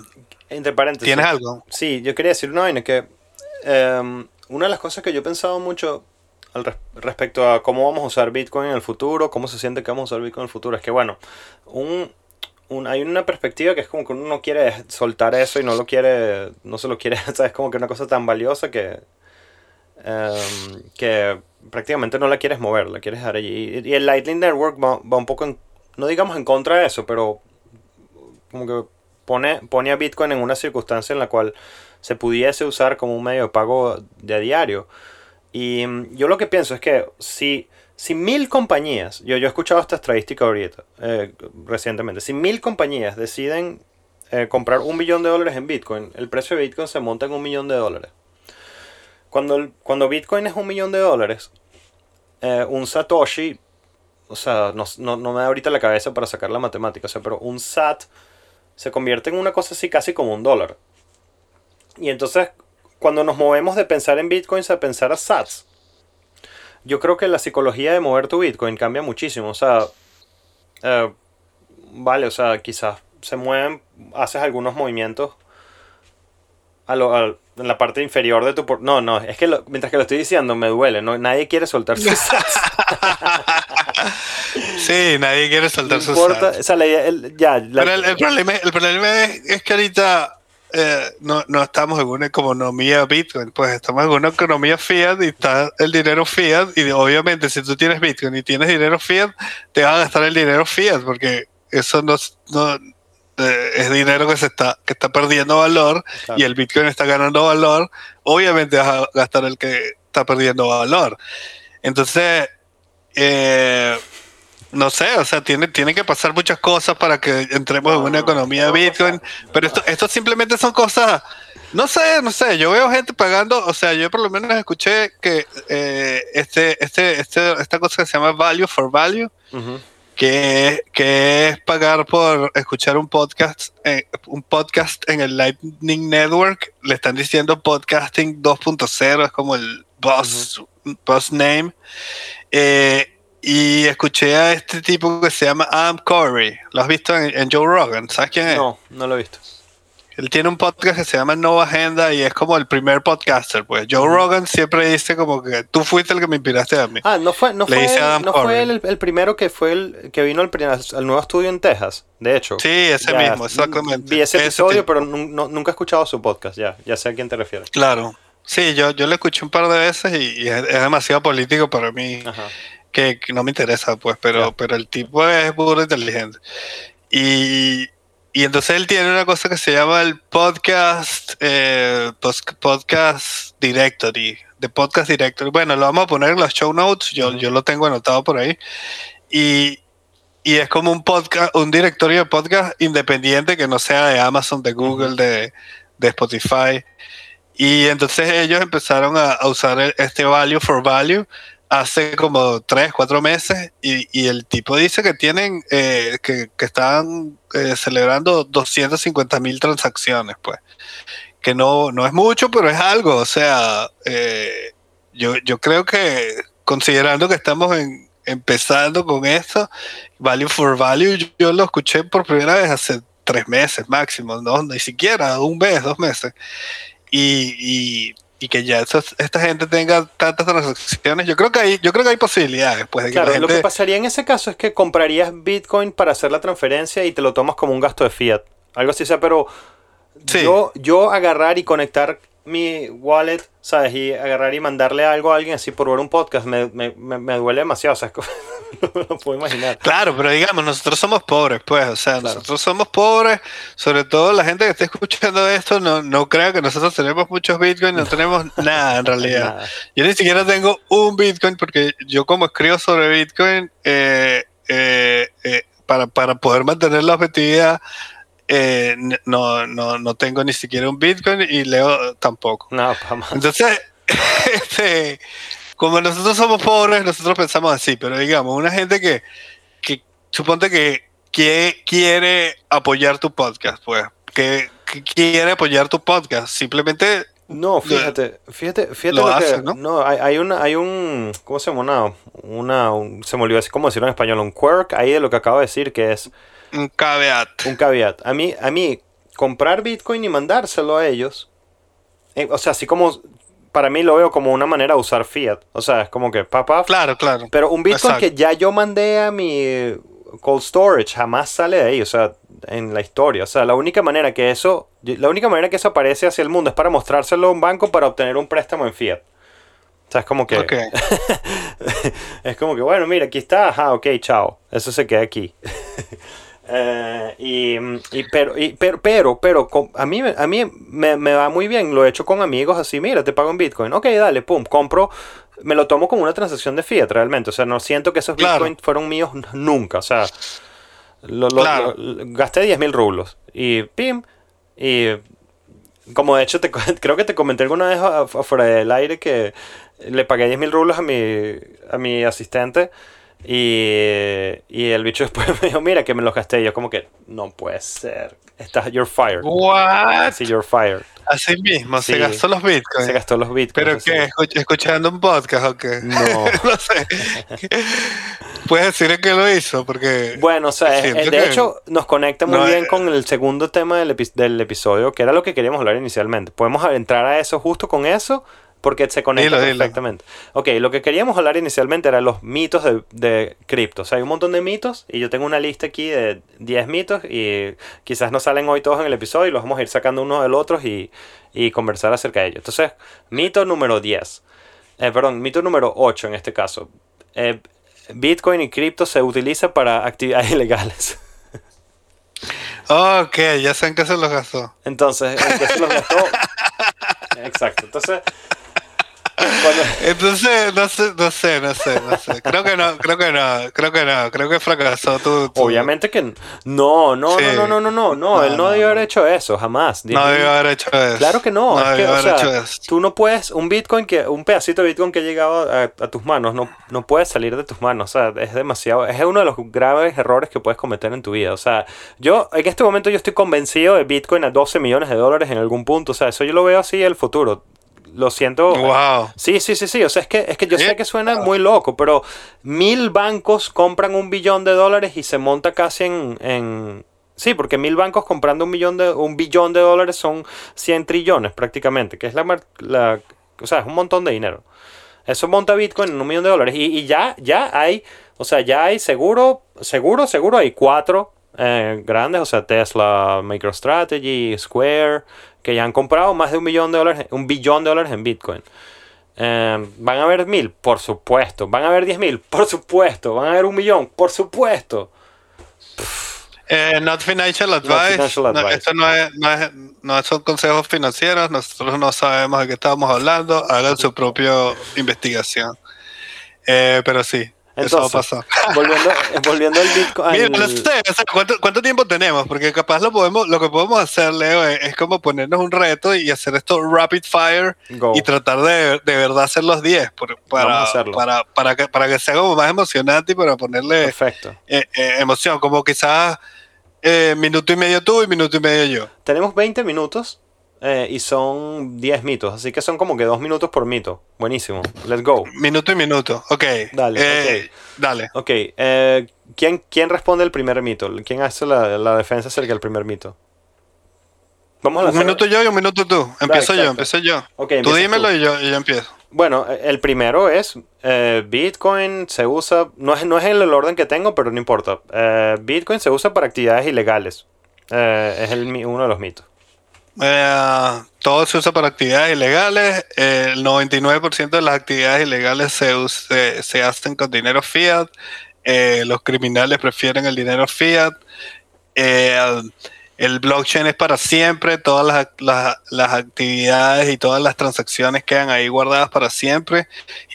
Entre paréntesis. ¿Tienes algo? Sí, yo quería decir una vaina que em, una de las cosas que yo he pensado mucho al res- respecto a cómo vamos a usar Bitcoin en el futuro, cómo se siente que vamos a usar Bitcoin en el futuro, es que bueno, un, hay una perspectiva que es como que uno no quiere soltar eso y no lo quiere, no se lo quiere, [laughs] ¿sabes? Como que una cosa tan valiosa que, em, que prácticamente no la quieres mover, la quieres dejar allí. Y, el Lightning Network va, va un poco, en- no digamos en contra de eso, pero como que pone, pone a Bitcoin en una circunstancia en la cual se pudiese usar como un medio de pago de a diario. Y yo lo que pienso es que si, si mil compañías, yo, yo he escuchado esta estadística ahorita, eh, recientemente, si mil compañías deciden eh, comprar un millón de dólares en Bitcoin, el precio de Bitcoin se monta en un millón de dólares. Cuando, cuando Bitcoin es un millón de dólares, eh, un Satoshi, o sea, no, no- no me da ahorita la cabeza para sacar la matemática, o sea, pero un SAT se convierte en una cosa así casi como un dólar. Y entonces, cuando nos movemos de pensar en Bitcoins a pensar a SATs, yo creo que la psicología de mover tu Bitcoin cambia muchísimo. O sea, eh, vale, o sea, quizás se mueven, haces algunos movimientos a lo- al- en la parte inferior de tu... por- No, no, es que lo- mientras que lo estoy diciendo me duele, no, nadie quiere soltar sus. [laughs] Sí, nadie quiere No soltar sus importa, o sea, la el- ya, la- Pero el, el problema, el problema es, es que ahorita eh, no, no estamos en una economía Bitcoin, pues estamos en una economía fiat y está el dinero fiat y obviamente si tú tienes Bitcoin y tienes dinero fiat, te vas a gastar el dinero fiat porque eso no, eh, es dinero que se está que está perdiendo valor Claro. y el Bitcoin está ganando valor, obviamente vas a gastar el que está perdiendo valor. Entonces, eh, no sé, o sea, tiene, tiene que pasar muchas cosas para que entremos en una economía de Bitcoin, pero esto, esto simplemente son cosas, no sé, no sé, yo veo gente pagando, o sea, yo por lo menos escuché que eh, este, este, este, esta cosa que se llama Value for Value, Ujú. que, que es pagar por escuchar un podcast, eh, un podcast en el Lightning Network, le están diciendo podcasting 2.0, es como el boss, boss name. Eh, y escuché a este tipo que se llama Am Corey. ¿Lo has visto en, en Joe Rogan? ¿Sabes quién es? No, no lo he visto. Él tiene un podcast que se llama No Agenda y es como el primer podcaster. Pues Joe Rogan siempre dice como que tú fuiste el que me inspiraste a mí. Ah, no fue, no Le fue, Adam no fue Corey. el, el primero que fue el que vino al, al nuevo estudio en Texas, de hecho. Sí, ese Ya, mismo, exactamente. Vi ese episodio, pero no- nunca he escuchado su podcast, ya, ya sé a quién te refieres. Claro. Sí, yo, yo lo escuché un par de veces y, y es, es demasiado político para mí Ajá. Que, que no me interesa, pues, pero, Ya. pero el tipo es burro inteligente. Y, y entonces él tiene una cosa que se llama el podcast, eh, podcast directory, de podcast directory. Bueno, lo vamos a poner en los show notes, yo, yo lo tengo anotado por ahí. Y, y es como un podcast, un directorio de podcast independiente que no sea de Amazon, de Google, de, de Spotify. Y entonces ellos empezaron a, a usar el- este value for value hace como tres, cuatro meses y, y el tipo dice que tienen, eh, que, que están eh, celebrando 250 mil transacciones, pues. Que no, no es mucho, pero es algo. O sea, eh, yo, yo creo que considerando que estamos empezando con esto, Value for Value, yo, lo escuché por primera vez hace tres meses máximo, no, ni siquiera un mes, dos meses. Y, y que ya esta gente tenga tantas transacciones, yo creo que hay, yo creo que hay posibilidades, pues, de que Claro, la lo que pasaría en ese caso es que comprarías Bitcoin para hacer la transferencia y te lo tomas como un gasto de fiat. Algo así, sea, pero Sí. yo, yo agarrar y conectar mi wallet, ¿sabes? Y agarrar y mandarle algo a alguien así por ver un podcast, me, me, me, me duele demasiado, o sea, [laughs] no lo puedo imaginar. Claro, pero digamos, nosotros somos pobres, pues, o sea, Claro. nosotros somos pobres, sobre todo la gente que esté escuchando esto, no, no crea que nosotros tenemos muchos bitcoins, no tenemos [laughs] nada en realidad. Nada. Yo ni siquiera tengo un bitcoin porque yo como escribo sobre bitcoin, eh, eh, eh, para, para poder mantener la objetividad, eh, no, no, no tengo ni siquiera un bitcoin y leo tampoco. No, jamás. Entonces, [laughs] este, como nosotros somos pobres, nosotros pensamos así, pero digamos, una gente que, que suponte que, que quiere apoyar tu podcast, pues, que, que quiere apoyar tu podcast, simplemente No, fíjate, fíjate, fíjate lo lo, que, hace, ¿no? ¿no? hay, hay, una, hay un, ¿cómo se llama? Una, una un- se me olvidó decir, ¿cómo decirlo en español? Un quirk ahí de lo que acabo de decir, que es un caveat. un caveat. A mí, a mí, comprar Bitcoin y mandárselo a ellos, eh, o sea, así como, para mí lo veo como una manera de usar fiat. O sea, es como que, papá, Claro, claro. pero un Bitcoin Exacto. que ya yo mandé a mi cold storage jamás sale de ahí, o sea, en la historia. O sea, la única manera que eso, la única manera que eso aparece hacia el mundo es para mostrárselo a un banco para obtener un préstamo en fiat. O sea, es como que, Ok. [laughs] es como que, bueno, mira, aquí está, ajá, ok, chao. Eso se queda aquí. [laughs] Eh, y, y- pero, y- pero, pero, pero, con- a mí, a mí me, me va muy bien. Lo he hecho con amigos así, mira, te pago en Bitcoin. Ok, dale, pum, compro. Me lo tomo como una transacción de fiat realmente. O sea, no siento que esos Claro. Bitcoin fueron míos nunca. O sea, lo, lo- Claro. lo- gasté 10 mil rublos. Y pim. Y como de hecho te, [laughs] creo que te comenté alguna vez afuera del aire que le pagué 10 mil rublos a mi, a mi asistente. Y, y el bicho después [laughs] me dijo, mira que me los gasté. Y yo como que, no puede ser. Estás, you're fired. What? Sí, you're fired. Así mismo, se Sí. gastó los bitcoins. Se gastó los bitcoins. ¿Pero así. qué? ¿Escuch- ¿Escuchando un podcast o qué? [laughs] No. no sé. ¿Puedes decir que lo hizo? Porque. Bueno, o sea, eh, de hecho nos conecta muy no, bien con el segundo tema del, epi- del episodio, que era lo que queríamos hablar inicialmente. Podemos entrar a eso justo con eso, porque se conecta Dilo, dilo. perfectamente. Ok, lo que queríamos hablar inicialmente eran los mitos de, de cripto. O sea, hay un montón de mitos y yo tengo una lista aquí de 10 mitos y quizás no salen hoy todos en el episodio y los vamos a ir sacando uno del otro y, y conversar acerca de ellos. Entonces, mito número 10. Eh, perdón, mito número 8 en este caso. Eh, Bitcoin y cripto se utiliza para actividades [laughs] ilegales. Ok, ya sé en qué se los gastó. Entonces, que se los gastó. [laughs] Exacto. Entonces, cuando- Entonces, no sé, no sé, no sé, no sé. Creo que no, creo que no, creo que no, creo que fracasó obviamente que no, no, Sí. no, no, no, no, no, no, No, él no no, debió no. haber hecho eso, jamás. No debió haber hecho eso. Claro que no, es que, debió o haber sea, hecho eso. tú no puedes, un Bitcoin que, un pedacito de Bitcoin que ha llegado a, a tus manos, no, no puede salir de tus manos, o sea, es demasiado, es uno de los graves errores que puedes cometer en tu vida, o sea, yo, en este momento yo estoy convencido de Bitcoin a 12 millones de dólares en algún punto, o sea, eso yo lo veo así el futuro, lo siento. Wow. Sí, sí, sí, sí. O sea, es que, es que yo sé que suena muy loco, pero mil bancos compran un billón de dólares y se monta casi en. en- Sí, porque mil bancos comprando un, millón de, un billón de dólares son 100 trillones prácticamente, que es la. O sea, es un montón de dinero. Eso monta Bitcoin en un millón de dólares. Y, y ya, ya hay. O sea, ya hay seguro, seguro, seguro hay cuatro eh, grandes. O sea, Tesla, MicroStrategy, Square, que ya han comprado más de un millón de dólares, un billón de dólares en Bitcoin. Eh, ¿Van a haber mil? Por supuesto. ¿Van a haber diez mil? Por supuesto. ¿Van a haber un millón? Por supuesto. Eh, not financial advice. financial No, esto no, es, no, es- no son consejos financieros. Nosotros no sabemos de qué estamos hablando. Hagan su propia investigación. Eh, pero sí, Entonces, pasar. [laughs] volviendo, volviendo al Bitcoin. Mira, no sé, o sea, ¿cuánto, cuánto tiempo tenemos? Porque capaz lo podemos, lo que podemos hacer, Leo, es, es como ponernos un reto y hacer esto rapid fire Go. y tratar de, de verdad hacer los 10 por- Vamos a para, para, para, que, para que sea como más emocionante y para ponerle Perfecto. eh, eh, emoción, como quizás eh, minuto y medio tú y minuto y medio yo. Tenemos 20 minutos eh, y son 10 mitos. Así que son como que 2 minutos por mito. Buenísimo. Let's go. Minuto y minuto, ok. Dale, Eh, Dale. Ok. eh, ¿quién, ¿Quién responde el primer mito? ¿Quién hace la, la defensa acerca del primer mito? Vamos a Un minuto yo y un minuto tú. Empiezo yo, empiezo yo. Ok, tú dímelo tú. y yo, y yo empiezo. Bueno, el primero es eh, Bitcoin se usa, no es, no es el orden que tengo, pero no importa. Eh, Bitcoin se usa para actividades ilegales. Eh, es el, uno de los mitos. Eh, todo se usa para actividades ilegales. Eh, el 99% de las actividades ilegales se, us- se, hacen con dinero fiat. Eh, los criminales prefieren el dinero fiat. El blockchain es para siempre. Todas las, las- las actividades y todas las transacciones quedan ahí guardadas para siempre.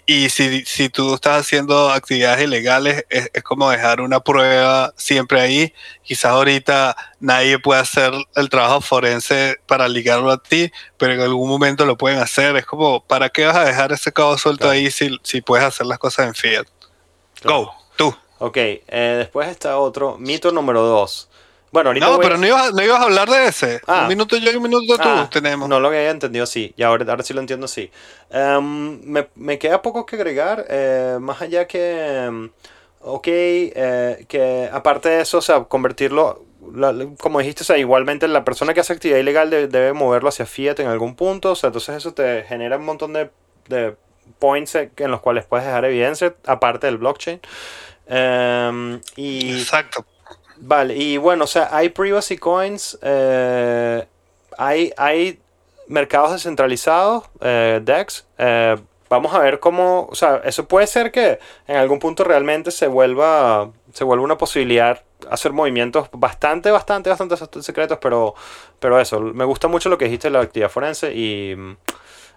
Y si, si tú estás haciendo actividades ilegales, es, es como dejar una prueba siempre ahí. Quizás ahorita nadie puede hacer el trabajo forense para ligarlo a ti, pero en algún momento lo pueden hacer. Es como, ¿para qué vas a dejar ese cabo suelto Claro. ahí si, si puedes hacer las cosas en fiat? Go, tú. Ok, eh, después está otro, mito número 2. Bueno, ahorita No, voy pero no ibas, no ibas a hablar de ese. Ah. Un minuto yo y un minuto tú Ah, tenemos. No lo había entendido, sí. Y ahora, ahora sí lo entiendo, sí. Em, me, me queda poco que agregar, eh, más allá que, em, ok, eh, que aparte de eso, o sea, convertirlo, la- como dijiste, o sea, igualmente la persona que hace actividad ilegal de- debe moverlo hacia Fiat en algún punto, o sea, entonces eso te genera un montón de, de points en los cuales puedes dejar evidencia, aparte del blockchain. Em, y... Exacto. Vale, y bueno, o sea, hay privacy coins, eh, hay, hay mercados descentralizados, eh, DEX, eh, vamos a ver cómo, o sea, eso puede ser que en algún punto realmente se vuelva, se vuelva una posibilidad hacer movimientos bastante, bastante, bastante secretos, pero, pero eso, me gusta mucho lo que dijiste de la actividad forense y mm,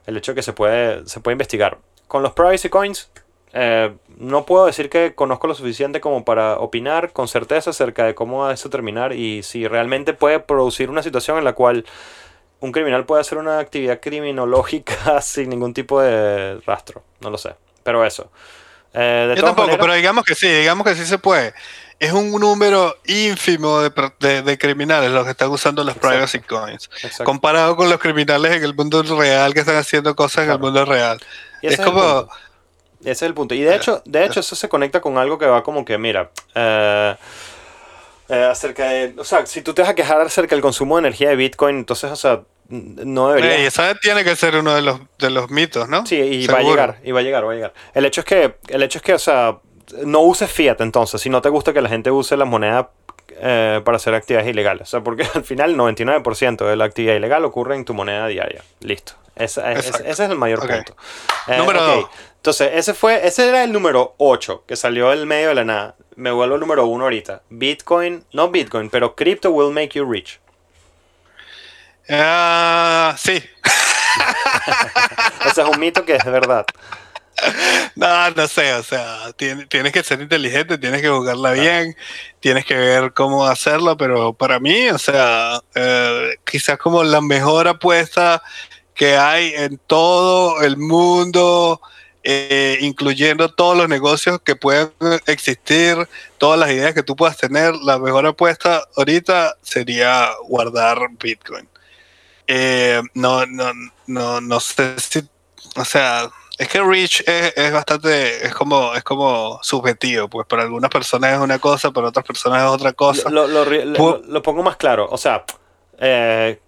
el hecho de que se puede, se puede investigar. Con los privacy coins, eh, no puedo decir que conozco lo suficiente como para opinar con certeza acerca de cómo va a eso terminar y si realmente puede producir una situación en la cual un criminal puede hacer una actividad criminológica [laughs] sin ningún tipo de rastro. No lo sé. Pero eso. Eh, de Yo tampoco, pero digamos que sí, digamos que sí se puede. Es un número ínfimo de, criminales los que están usando los privacy coins. Comparado con los criminales en el mundo real que están haciendo cosas en el mundo real. es como... Ese es el punto. Y de hecho, de hecho eso se conecta con algo que va como que, mira, eh, eh, acerca de, o sea, si tú te vas a quejar acerca del consumo de energía de Bitcoin, entonces, o sea, no debería. Esa tiene que ser uno de los, de los mitos, ¿no? Sí, y va a llegar, y va a llegar, va a llegar. El hecho es que, el hecho es que, o sea, no uses fiat entonces, si no te gusta que la gente use la moneda eh, para hacer actividades ilegales. O sea, porque [laughs] al final el 99% de la actividad ilegal ocurre en tu moneda diaria. Listo. Ese, es el mayor punto. Eh, número Entonces, ese fue, ese era el número 8 que salió del medio de la nada. Me vuelvo el número 1 ahorita. Bitcoin, no Bitcoin, pero crypto will make you rich. Ah, sí. [laughs] o sea, es un mito que es verdad. No, no sé, o sea, tienes, que ser inteligente, tienes que jugarla bien, tienes que ver cómo hacerlo, pero para mí, o sea, eh, quizás como la mejor apuesta que hay en todo el mundo, eh, incluyendo todos los negocios que puedan existir, todas las ideas que tú puedas tener, la mejor apuesta ahorita sería guardar Bitcoin. Eh, no, no, no, no sé si, o sea, es que Rich es, bastante, es como, es como subjetivo, pues para algunas personas es una cosa, para otras personas es otra cosa. Lo, lo, pongo más claro, o sea, eh,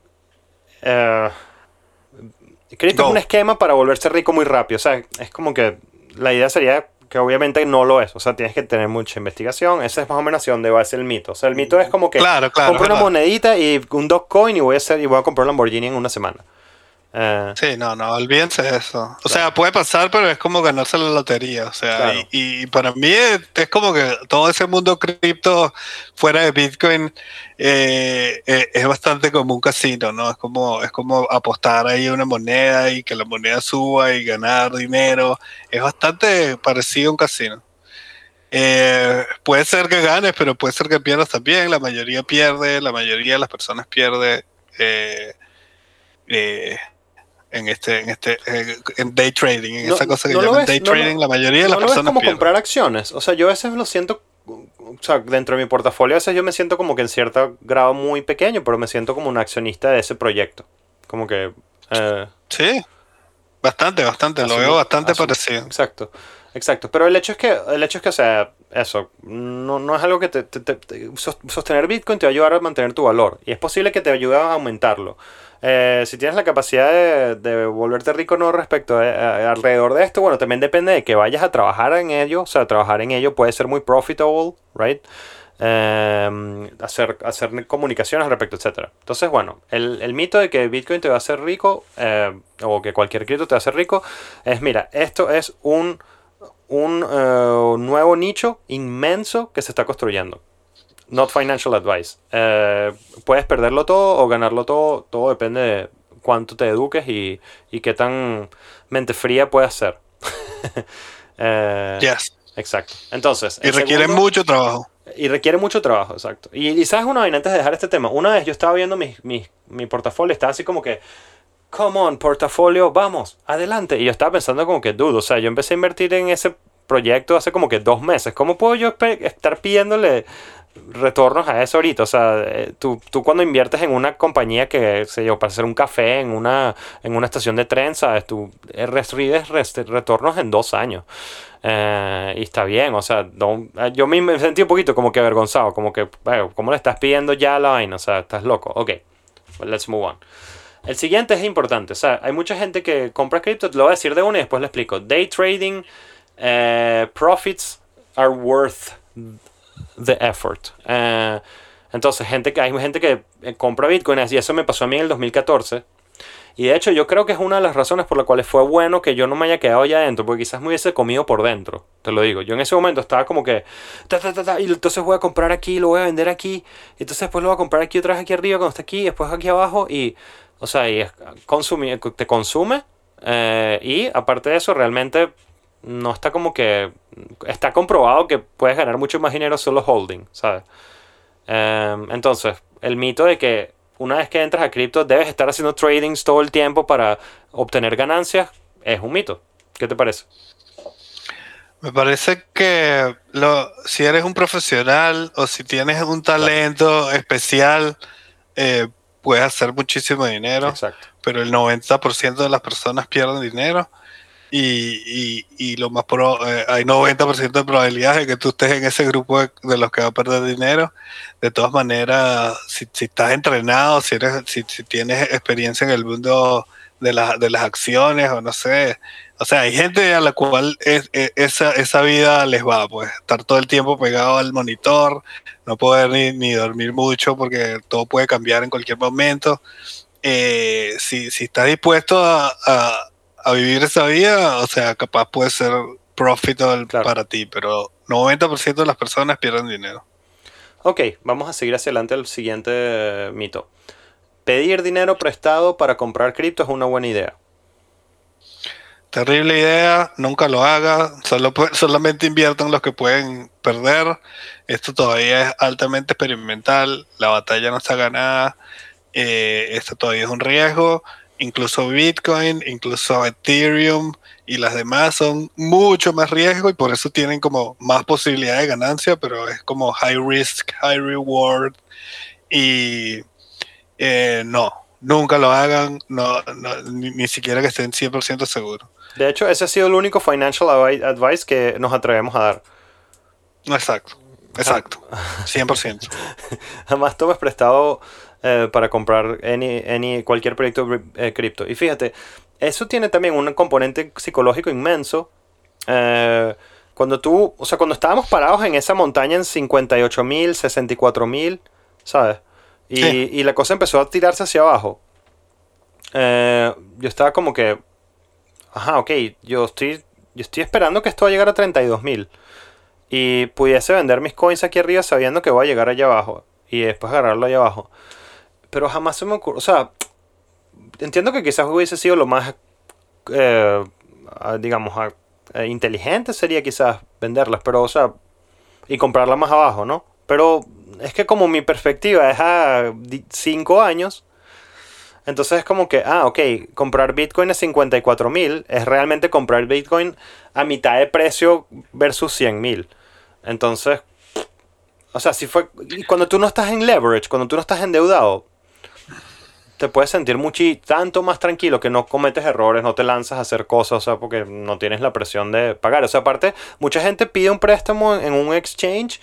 eh, es un esquema para volverse rico muy rápido, o sea, es como que la idea sería que obviamente no lo es, o sea, tienes que tener mucha investigación, esa es más o menos hacia dónde va a ser el mito, o sea, el mito es como que claro, compro una monedita y un Dogecoin y voy a hacer y voy a comprar un Lamborghini en una semana. Eh, sí, no, no, olvídense de eso. O sea, puede pasar, pero es como ganarse la lotería. O sea, y, para mí es, como que todo ese mundo cripto fuera de Bitcoin eh, eh, es bastante como un casino, ¿no? Es como, es como apostar ahí una moneda y que la moneda suba y ganar dinero. Es bastante parecido a un casino. puede ser que ganes, pero puede ser que pierdas también. La mayoría pierde, la mayoría de las personas pierde. Eh, en este, en este, en day trading, en esa cosa que llaman day trading, la mayoría de las personas. es como comprar acciones. O sea, yo a veces lo siento, o sea, dentro de mi portafolio, a veces yo me siento como que en cierto grado muy pequeño, pero me siento como un accionista de ese proyecto. Como que. Eh, sí, bastante, bastante, lo veo bastante parecido. Exacto. Exacto, pero el hecho es que, el hecho es que, o sea, eso, no, no es algo que te, sostener Bitcoin te va a ayudar a mantener tu valor y es posible que te ayude a aumentarlo. Eh, si tienes la capacidad de, volverte rico no respecto a, alrededor de esto, bueno, también depende de que vayas a trabajar en ello, o sea, trabajar en ello puede ser muy profitable, right? Em, hacer, hacer comunicaciones al respecto, etc. Entonces, bueno, el, mito de que Bitcoin te va a hacer rico, eh, o que cualquier cripto te va a hacer rico, es, mira, esto es un un eh, nuevo nicho inmenso que se está construyendo. Not financial advice. Eh, puedes perderlo todo o ganarlo todo. Todo depende de cuánto te eduques y, y qué tan mente fría puedes ser. [laughs] eh, yes. Exacto. Entonces. Y requiere mucho trabajo. Y requiere mucho trabajo, exacto. Y, sabes una vez, antes de dejar este tema, una vez yo estaba viendo mi, mi, mi portafolio, estaba así como que come on, portafolio, vamos, adelante. Y yo estaba pensando como que, dudo, o sea, yo empecé a invertir en ese proyecto hace como que dos meses. ¿Cómo puedo yo estar pidiéndole retornos a eso ahorita? O sea, eh, tú, cuando inviertes en una compañía que, sé yo, para hacer un café en una, en una estación de tren, ¿sabes? Tú recibes retornos en dos años. Eh, y está bien, o sea, yo me sentí un poquito como que avergonzado, como que, bueno, ¿cómo le estás pidiendo ya la vaina? O sea, estás loco. Ok, let's move on. El siguiente es importante. O sea, hay mucha gente que compra cripto, lo voy a decir de una y después le explico. Day trading, eh, profits are worth the effort. Eh, entonces, gente, hay gente que eh, compra Bitcoin y eso me pasó a mí en el 2014. Y de hecho yo creo que es una de las razones por las cuales fue bueno que yo no me haya quedado ya adentro, porque quizás me hubiese comido por dentro, te lo digo. Yo en ese momento estaba como que, ta, ta, ta, y entonces voy a comprar aquí, lo voy a vender aquí, y entonces después lo voy a comprar aquí otra vez aquí arriba cuando está aquí, y después aquí abajo, y, o sea, y te consume, eh, y aparte de eso, realmente no está como que, está comprobado que puedes ganar mucho más dinero solo holding, ¿sabes? Em, entonces, el mito de que una vez que entras a cripto debes estar haciendo tradings todo el tiempo para obtener ganancias es un mito. ¿Qué te parece? Me parece que lo, si eres un profesional o si tienes un talento especial, eh, puedes hacer muchísimo dinero. Exacto. Pero el 90% de las personas pierden dinero y, y, y lo más pro, eh, hay 90% de probabilidades de que tú estés en ese grupo de, los que va a perder dinero. De todas maneras, si, si estás entrenado, si, eres, si, si, tienes experiencia en el mundo de, la, de las acciones o no sé, o sea, hay gente a la cual es, es, esa, esa vida les va, pues, estar todo el tiempo pegado al monitor, no poder ni, ni dormir mucho porque todo puede cambiar en cualquier momento. Eh, si, si estás dispuesto a a vivir esa vida, o sea, capaz puede ser profitable claro. para ti, pero 90% de las personas pierden dinero. Ok, vamos a seguir hacia adelante al siguiente eh, mito. Pedir dinero prestado para comprar cripto es una buena idea. Terrible idea, nunca lo haga, solo, solamente inviertan los que pueden perder. Esto todavía es altamente experimental, la batalla no está ganada, eh, esto todavía es un riesgo incluso Bitcoin, incluso Ethereum y las demás son mucho más riesgo y por eso tienen como más posibilidad de ganancia, pero es como high risk, high reward y eh, no, nunca lo hagan, no, no ni, ni, siquiera que estén 100% seguros. De hecho, ese ha sido el único financial advice que nos atrevemos a dar. Exacto, exacto, 100%. [laughs] Jamás tomes prestado eh, para comprar any, any, cualquier proyecto eh, cripto. Y fíjate, eso tiene también un componente psicológico inmenso. Eh, cuando tú, o sea, cuando estábamos parados en esa montaña en 58 mil, 64 mil, ¿sabes? Y, sí. y, la cosa empezó a tirarse hacia abajo. Yo estaba como que, ajá, ok, yo estoy, yo estoy esperando que esto va a llegar a 32 mil. Y pudiese vender mis coins aquí arriba sabiendo que voy a llegar allá abajo. Y después agarrarlo allá abajo pero jamás se me ocurrió, o sea, entiendo que quizás hubiese sido lo más, eh, digamos, eh, inteligente sería quizás venderlas, pero, o sea, y comprarlas más abajo, ¿no? Pero es que como mi perspectiva es a 5 años, entonces es como que, ah, ok, comprar Bitcoin a 54 mil es realmente comprar Bitcoin a mitad de precio versus 100 mil. Entonces, o sea, si fue, cuando tú no estás en leverage, cuando tú no estás endeudado, te puedes sentir mucho tanto más tranquilo que no cometes errores, no te lanzas a hacer cosas, o sea, porque no tienes la presión de pagar. O sea, aparte, mucha gente pide un préstamo en un exchange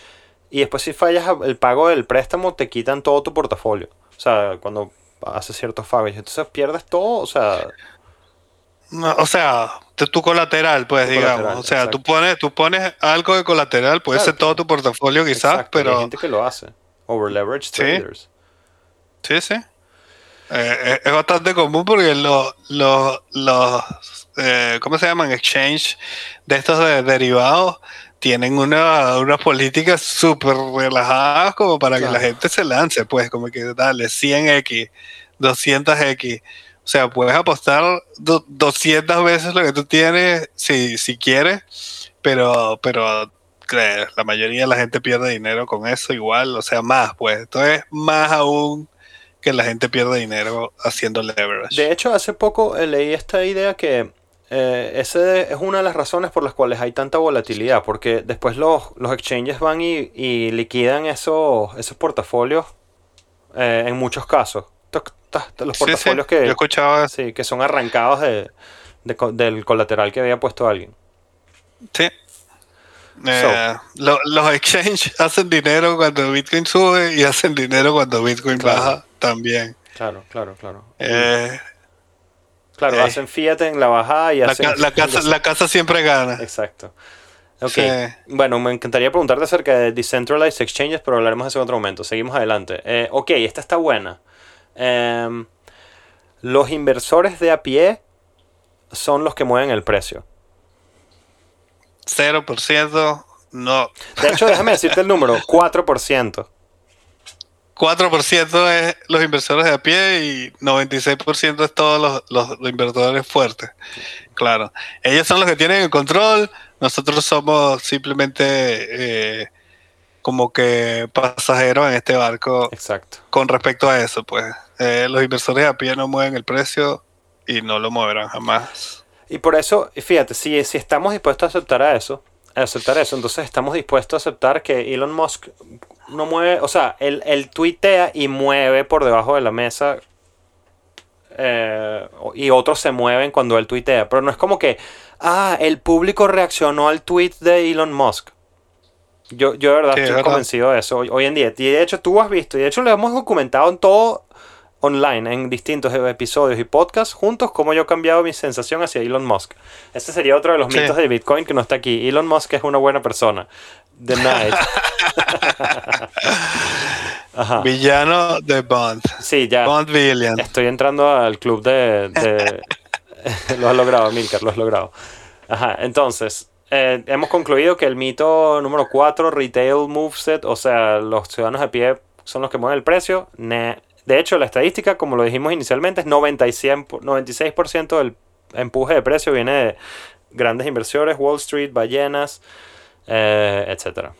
y después si fallas el pago del préstamo te quitan todo tu portafolio. O sea, cuando haces ciertos pagos, entonces pierdes todo, o sea... No, o sea, tu colateral, pues, tu digamos. Colateral, o sea, tú pones, tú pones algo de colateral, puede ser todo tu portafolio quizás, exacto, pero... Hay gente que lo hace. Over leveraged ¿Sí? traders. Sí, sí. Eh, es bastante común porque los, los, los eh, ¿cómo se llaman? Exchange de estos de derivados tienen una, una política súper relajada como para claro. que la gente se lance, pues como que dale 100x, 200x. O sea, puedes apostar 200 veces lo que tú tienes si, si quieres, pero, pero la mayoría de la gente pierde dinero con eso igual, o sea, más, pues. Entonces, más aún que la gente pierde dinero haciendo leverage. De hecho, hace poco eh, leí esta idea que eh, ese es una de las razones por las cuales hay tanta volatilidad, porque después los, los exchanges van y, y liquidan esos, esos portafolios eh, en muchos casos. Los portafolios sí, sí. que, Yo escuchaba... sí, que son arrancados de, de, del colateral que había puesto alguien. Sí. Eh, so. lo, los exchanges [laughs] hacen dinero cuando Bitcoin sube y hacen dinero cuando Bitcoin claro. baja también. Claro, claro, claro. Eh, claro, eh, hacen fiat en la bajada y la, hacen... la, casa, la casa siempre gana. Exacto. Ok, sí. bueno, me encantaría preguntarte acerca de Decentralized Exchanges, pero hablaremos de eso en otro momento. Seguimos adelante. Eh, ok, esta está buena. Eh, los inversores de a pie son los que mueven el precio. 0%, no. De hecho, déjame decirte el número, [laughs] 4%. 4% es los inversores de a pie y 96% es todos los, los, inversores fuertes. Claro. Ellos son los que tienen el control, nosotros somos simplemente eh, como que pasajeros en este barco. Exacto. Con respecto a eso, pues. Eh, los inversores de a pie no mueven el precio y no lo moverán jamás. Y por eso, fíjate, si, si estamos dispuestos a aceptar a eso, a aceptar eso, entonces estamos dispuestos a aceptar que Elon Musk no mueve, o sea, él, él tuitea y mueve por debajo de la mesa eh, y otros se mueven cuando él tuitea, pero no es como que, ah, el público reaccionó al tweet de Elon Musk. Yo, yo de verdad Sí, estoy verdad. convencido de eso hoy, hoy en día. Y de hecho tú has visto, y de hecho lo hemos documentado en todo online, en distintos episodios y podcasts juntos, cómo yo he cambiado mi sensación hacia Elon Musk. Ese sería otro de los Sí. mitos de Bitcoin que no está aquí. Elon Musk es una buena persona. The Night. [laughs] Ajá. Villano de Bond. Sí, ya. Bond Villain. Estoy entrando al club de... de- [laughs] lo has logrado, Milcar, lo has logrado. Ajá, entonces, eh, hemos concluido que el mito número 4, retail moveset, o sea, los ciudadanos de pie son los que mueven el precio. ne- De hecho, la estadística, como lo dijimos inicialmente, es 90 y 100 por- 96% del empuje de precio viene de grandes inversores, Wall Street, ballenas, eh, etcétera.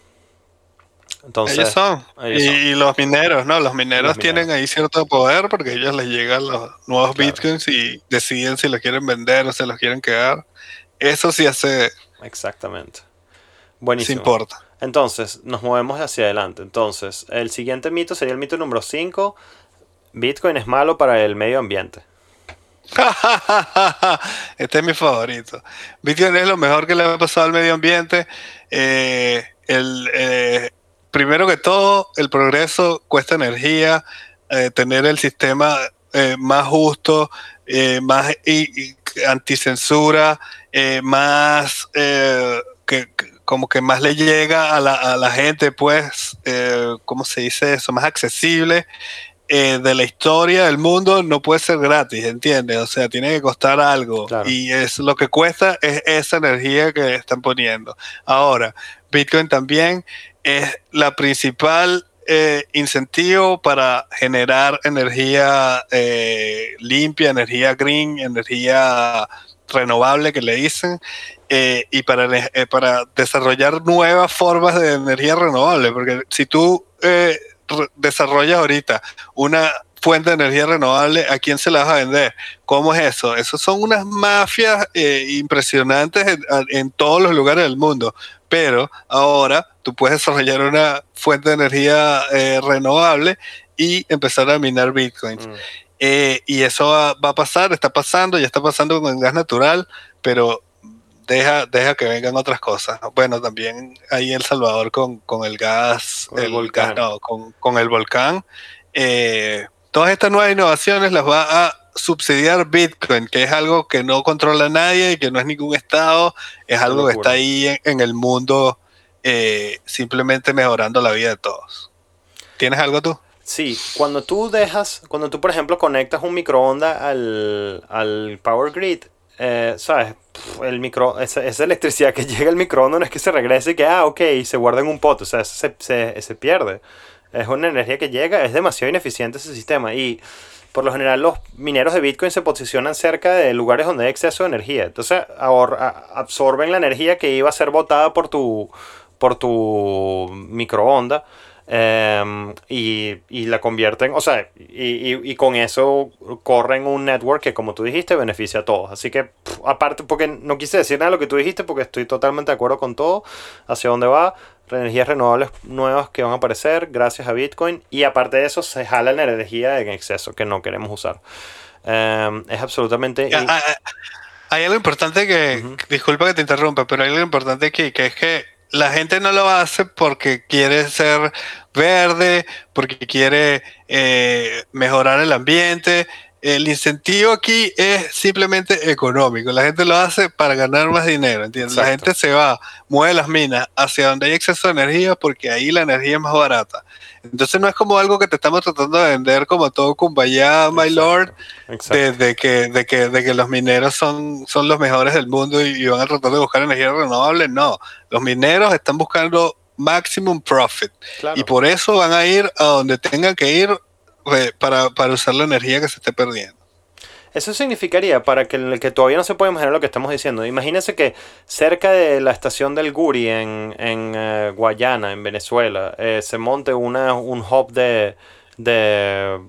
Entonces, ellos son. ellos y, son. y los mineros, ¿no? Los mineros Los tienen ahí cierto poder porque ellos les llegan los nuevos Claro. bitcoins y deciden si los quieren vender o se los quieren quedar. Eso sí hace, Exactamente. sí Buenísimo. importa. Entonces, nos movemos hacia adelante. Entonces, el siguiente mito sería el mito número 5. Bitcoin es malo para el medio ambiente. [laughs] este es mi favorito. Bitcoin es lo mejor que le ha pasado al medio ambiente. Eh, el, eh, primero que todo, el progreso cuesta energía. eh, tener el sistema más justo, más y- y anticensura, más que, como que más le llega a la, a la gente, pues, ¿cómo se dice eso? Más accesible eh, de la historia del mundo no puede ser gratis, ¿entiendes? O sea, tiene que costar algo. Claro. Y es lo que cuesta es esa energía que están poniendo. Ahora, Bitcoin también es la principal eh, incentivo para generar energía eh, limpia, energía green, energía renovable que le dicen, eh, y para, para desarrollar nuevas formas de energía renovable, porque si tú desarrollas ahorita una fuente de energía renovable, ¿a quién se la vas a vender? ¿Cómo es eso? Esos son unas mafias eh, impresionantes en, en todos los lugares del mundo, pero ahora tú puedes desarrollar una fuente de energía eh, renovable y empezar a minar bitcoins. Mm, Eh, y eso va, va a pasar, está pasando, ya está pasando con el gas natural, pero deja, deja que vengan otras cosas. Bueno, también ahí El Salvador con, con el gas, Con el el volcán. no, con, con el volcán. Eh, todas estas nuevas innovaciones las va a subsidiar Bitcoin, que es algo que no controla nadie y que no es ningún estado, es algo que está ahí en, en el mundo eh, simplemente mejorando la vida de todos. ¿Tienes algo tú? Sí, cuando tú dejas, cuando tú por ejemplo conectas un microondas al, al power grid, eh, ¿sabes? El micro, esa, esa electricidad que [laughs] llega al microondas no es que se regrese y que, ah, ok, y se guarda en un pote, o sea, se, se, se pierde. Es una energía que llega, es demasiado ineficiente ese sistema y por lo general los mineros de Bitcoin se posicionan cerca de lugares donde hay exceso de energía. Entonces absorben la energía que iba a ser botada por tu, por tu microondas em, y, y la convierten, o sea, y, y- y con eso corren un network que como tú dijiste beneficia a todos. Así que aparte, porque no quise decir nada de lo que tú dijiste porque estoy totalmente de acuerdo con todo, hacia dónde va, energías renovables nuevas que van a aparecer gracias a Bitcoin y aparte de eso se jala la energía en exceso que no queremos usar. Em, es absolutamente... Ah, ah, Hay algo importante que, disculpa que te interrumpa, pero hay algo importante aquí, que es que la gente no lo hace porque quiere ser verde, porque quiere eh, mejorar el ambiente. El incentivo aquí es simplemente económico. La gente lo hace para ganar más dinero, ¿entiendes? La Exacto. gente se va, mueve las minas hacia donde hay exceso de energía porque ahí la energía es más barata. Entonces no es como algo que te estamos tratando de vender como todo kumbaya, my Exacto, lord, Exacto. de, de que, de, que, de que los mineros son, son los mejores del mundo y, y van a tratar de buscar energía renovable. No, los mineros están buscando maximum profit Claro. y por eso van a ir a donde tengan que ir eh, para, para usar la energía que se esté perdiendo. Eso significaría, para que el que todavía no se puede imaginar lo que estamos diciendo, imagínense que cerca de la estación del Guri en, en eh, Guayana, en Venezuela, eh, se monte una, un hub de... de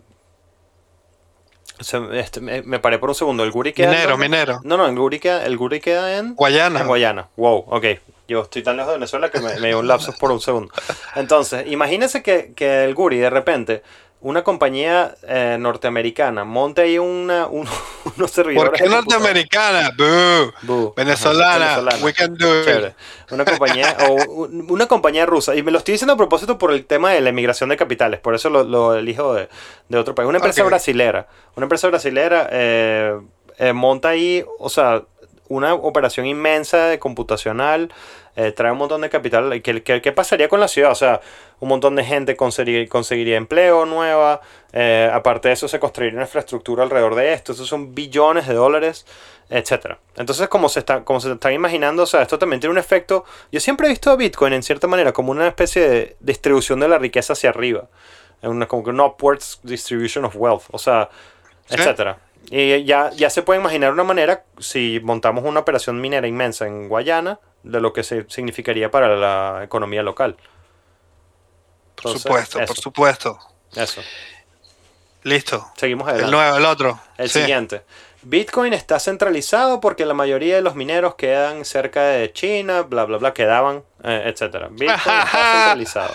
se- este, me, me paré por un segundo, el Guri queda... en Minero, dónde? minero. No, no, el Guri queda, el Guri queda en... Guayana. En Guayana. Wow, ok. Yo estoy tan lejos de Venezuela que me, me dio un lapsus por un segundo. Entonces, imagínense que, que el Guri de repente, una compañía eh, norteamericana, monte ahí una, un- [laughs] unos servidores. ¿Por qué norteamericana? Boo. Bu, ajá, Venezolana. We can do it. Una compañía, o un- una compañía rusa. Y me lo estoy diciendo a propósito por el tema de la emigración de capitales. Por eso lo, lo elijo de, de otro país. Una empresa Ok. brasilera. Una empresa brasilera eh, eh, monta ahí, o sea, una operación inmensa de computacional. Eh, trae un montón de capital. ¿Qué, qué, qué pasaría con la ciudad? O sea, un montón de gente conseguiría, conseguiría empleo nueva. eh, aparte de eso, se construiría una infraestructura alrededor de esto. Esos son billones de dólares etcétera. Entonces, como se, está, como se están imaginando, o sea, esto también tiene un efecto. Yo siempre he visto a Bitcoin en cierta manera como una especie de distribución de la riqueza hacia arriba. Una, como que un upwards distribution of wealth. O sea, Sí. etcétera. Y ya, ya se puede imaginar una manera, si montamos una operación minera inmensa en Guayana, de lo que se significaría para la economía local. Por supuesto, eso. por supuesto. Eso. Listo. Seguimos El adelante. nuevo, el otro. El Sí. siguiente. Bitcoin está centralizado porque la mayoría de los mineros quedan cerca de China, bla, bla, bla, quedaban, eh, etcétera. Bitcoin está [laughs] centralizado.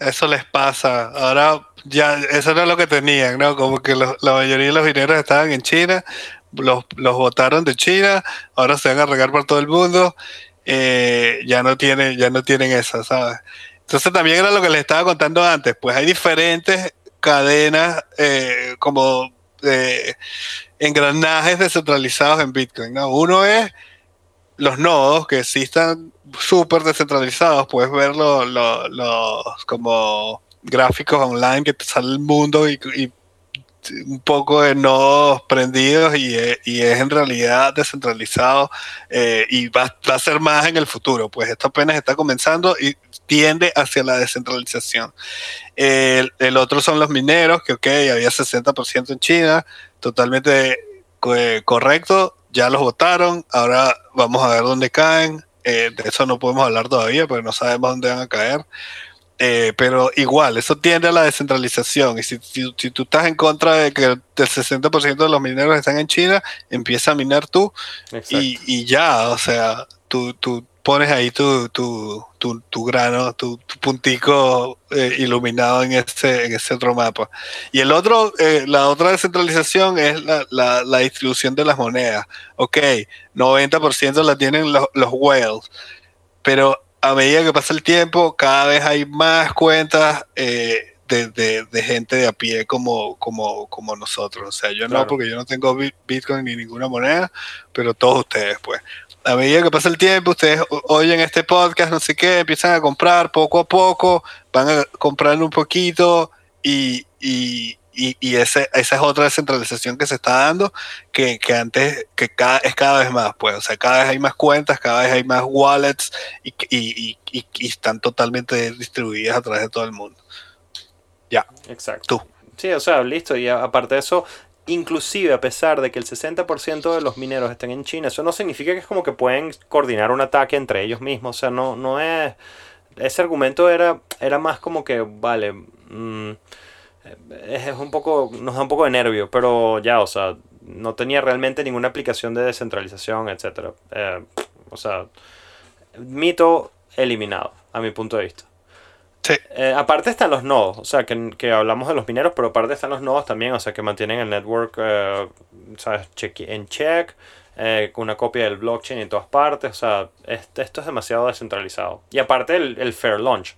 Eso les pasa. Ahora ya, eso era lo que tenían, ¿no? Como que los- la mayoría de los dineros estaban en China, los, los de China, ahora se van a regar por todo el mundo, eh, ya no tienen, ya no tienen eso, ¿sabes? Entonces también era lo que les estaba contando antes, pues hay diferentes cadenas eh, como eh, engranajes descentralizados en Bitcoin, ¿no? Uno es los nodos que sí están súper descentralizados, puedes ver lo- lo- los como gráficos online que te sale el mundo y, un poco de nodos prendidos y, y es en realidad descentralizado eh, y va, va a ser más en el futuro, pues esto apenas está comenzando y tiende hacia la descentralización. El, el otro son los mineros, que ok, había 60% en China, totalmente eh, correcto, ya los votaron, ahora vamos a ver dónde caen, eh, de eso no podemos hablar todavía, porque no sabemos dónde van a caer. Eh, pero igual, eso tiende a la descentralización. Y si, si- si tú estás en contra de que el 60% de los mineros están en China, empieza a minar tú y, y ya, o sea, tú, tú pones ahí tu, tu, tu, tu grano, tu, tu puntico eh, iluminado en ese, en ese otro mapa. Y el otro, eh, la otra descentralización es la, la, la distribución de las monedas. Ok, 90% la tienen los, los whales, pero a medida que pasa el tiempo, cada vez hay más cuentas eh, de, de- de gente de a pie como, como, como nosotros. O sea, yo no, porque yo no tengo bit- Bitcoin ni ninguna moneda, pero todos ustedes, pues. A medida que pasa el tiempo, ustedes oyen este podcast, no sé qué, empiezan a comprar poco a poco, van a comprar un poquito y, y, y, y ese, esa es otra descentralización que se está dando, que, que antes, que cada, es cada vez más, pues, o sea, cada vez hay más cuentas, cada vez hay más wallets y, y, y, están totalmente distribuidas a través de todo el mundo. Exacto. Tú. Sí, o sea, listo. Y aparte de eso, inclusive a pesar de que el 60% de los mineros estén en China, eso no significa que es como que pueden coordinar un ataque entre ellos mismos. O sea, no, no es... Ese argumento era, era más como que, vale, mm, es, es un poco, nos da un poco de nervio, pero ya, o sea, no tenía realmente ninguna aplicación de descentralización, etcétera. Eh, o sea, mito eliminado, a mi punto de vista. Sí. Eh, aparte están los nodos, o sea, que, que hablamos de los mineros, pero aparte están los nodos también, o sea, que mantienen el network, eh, ¿sabes? Check- en check, eh, una copia del blockchain en todas partes, o sea, este- esto es demasiado descentralizado. Y aparte el, el fair launch,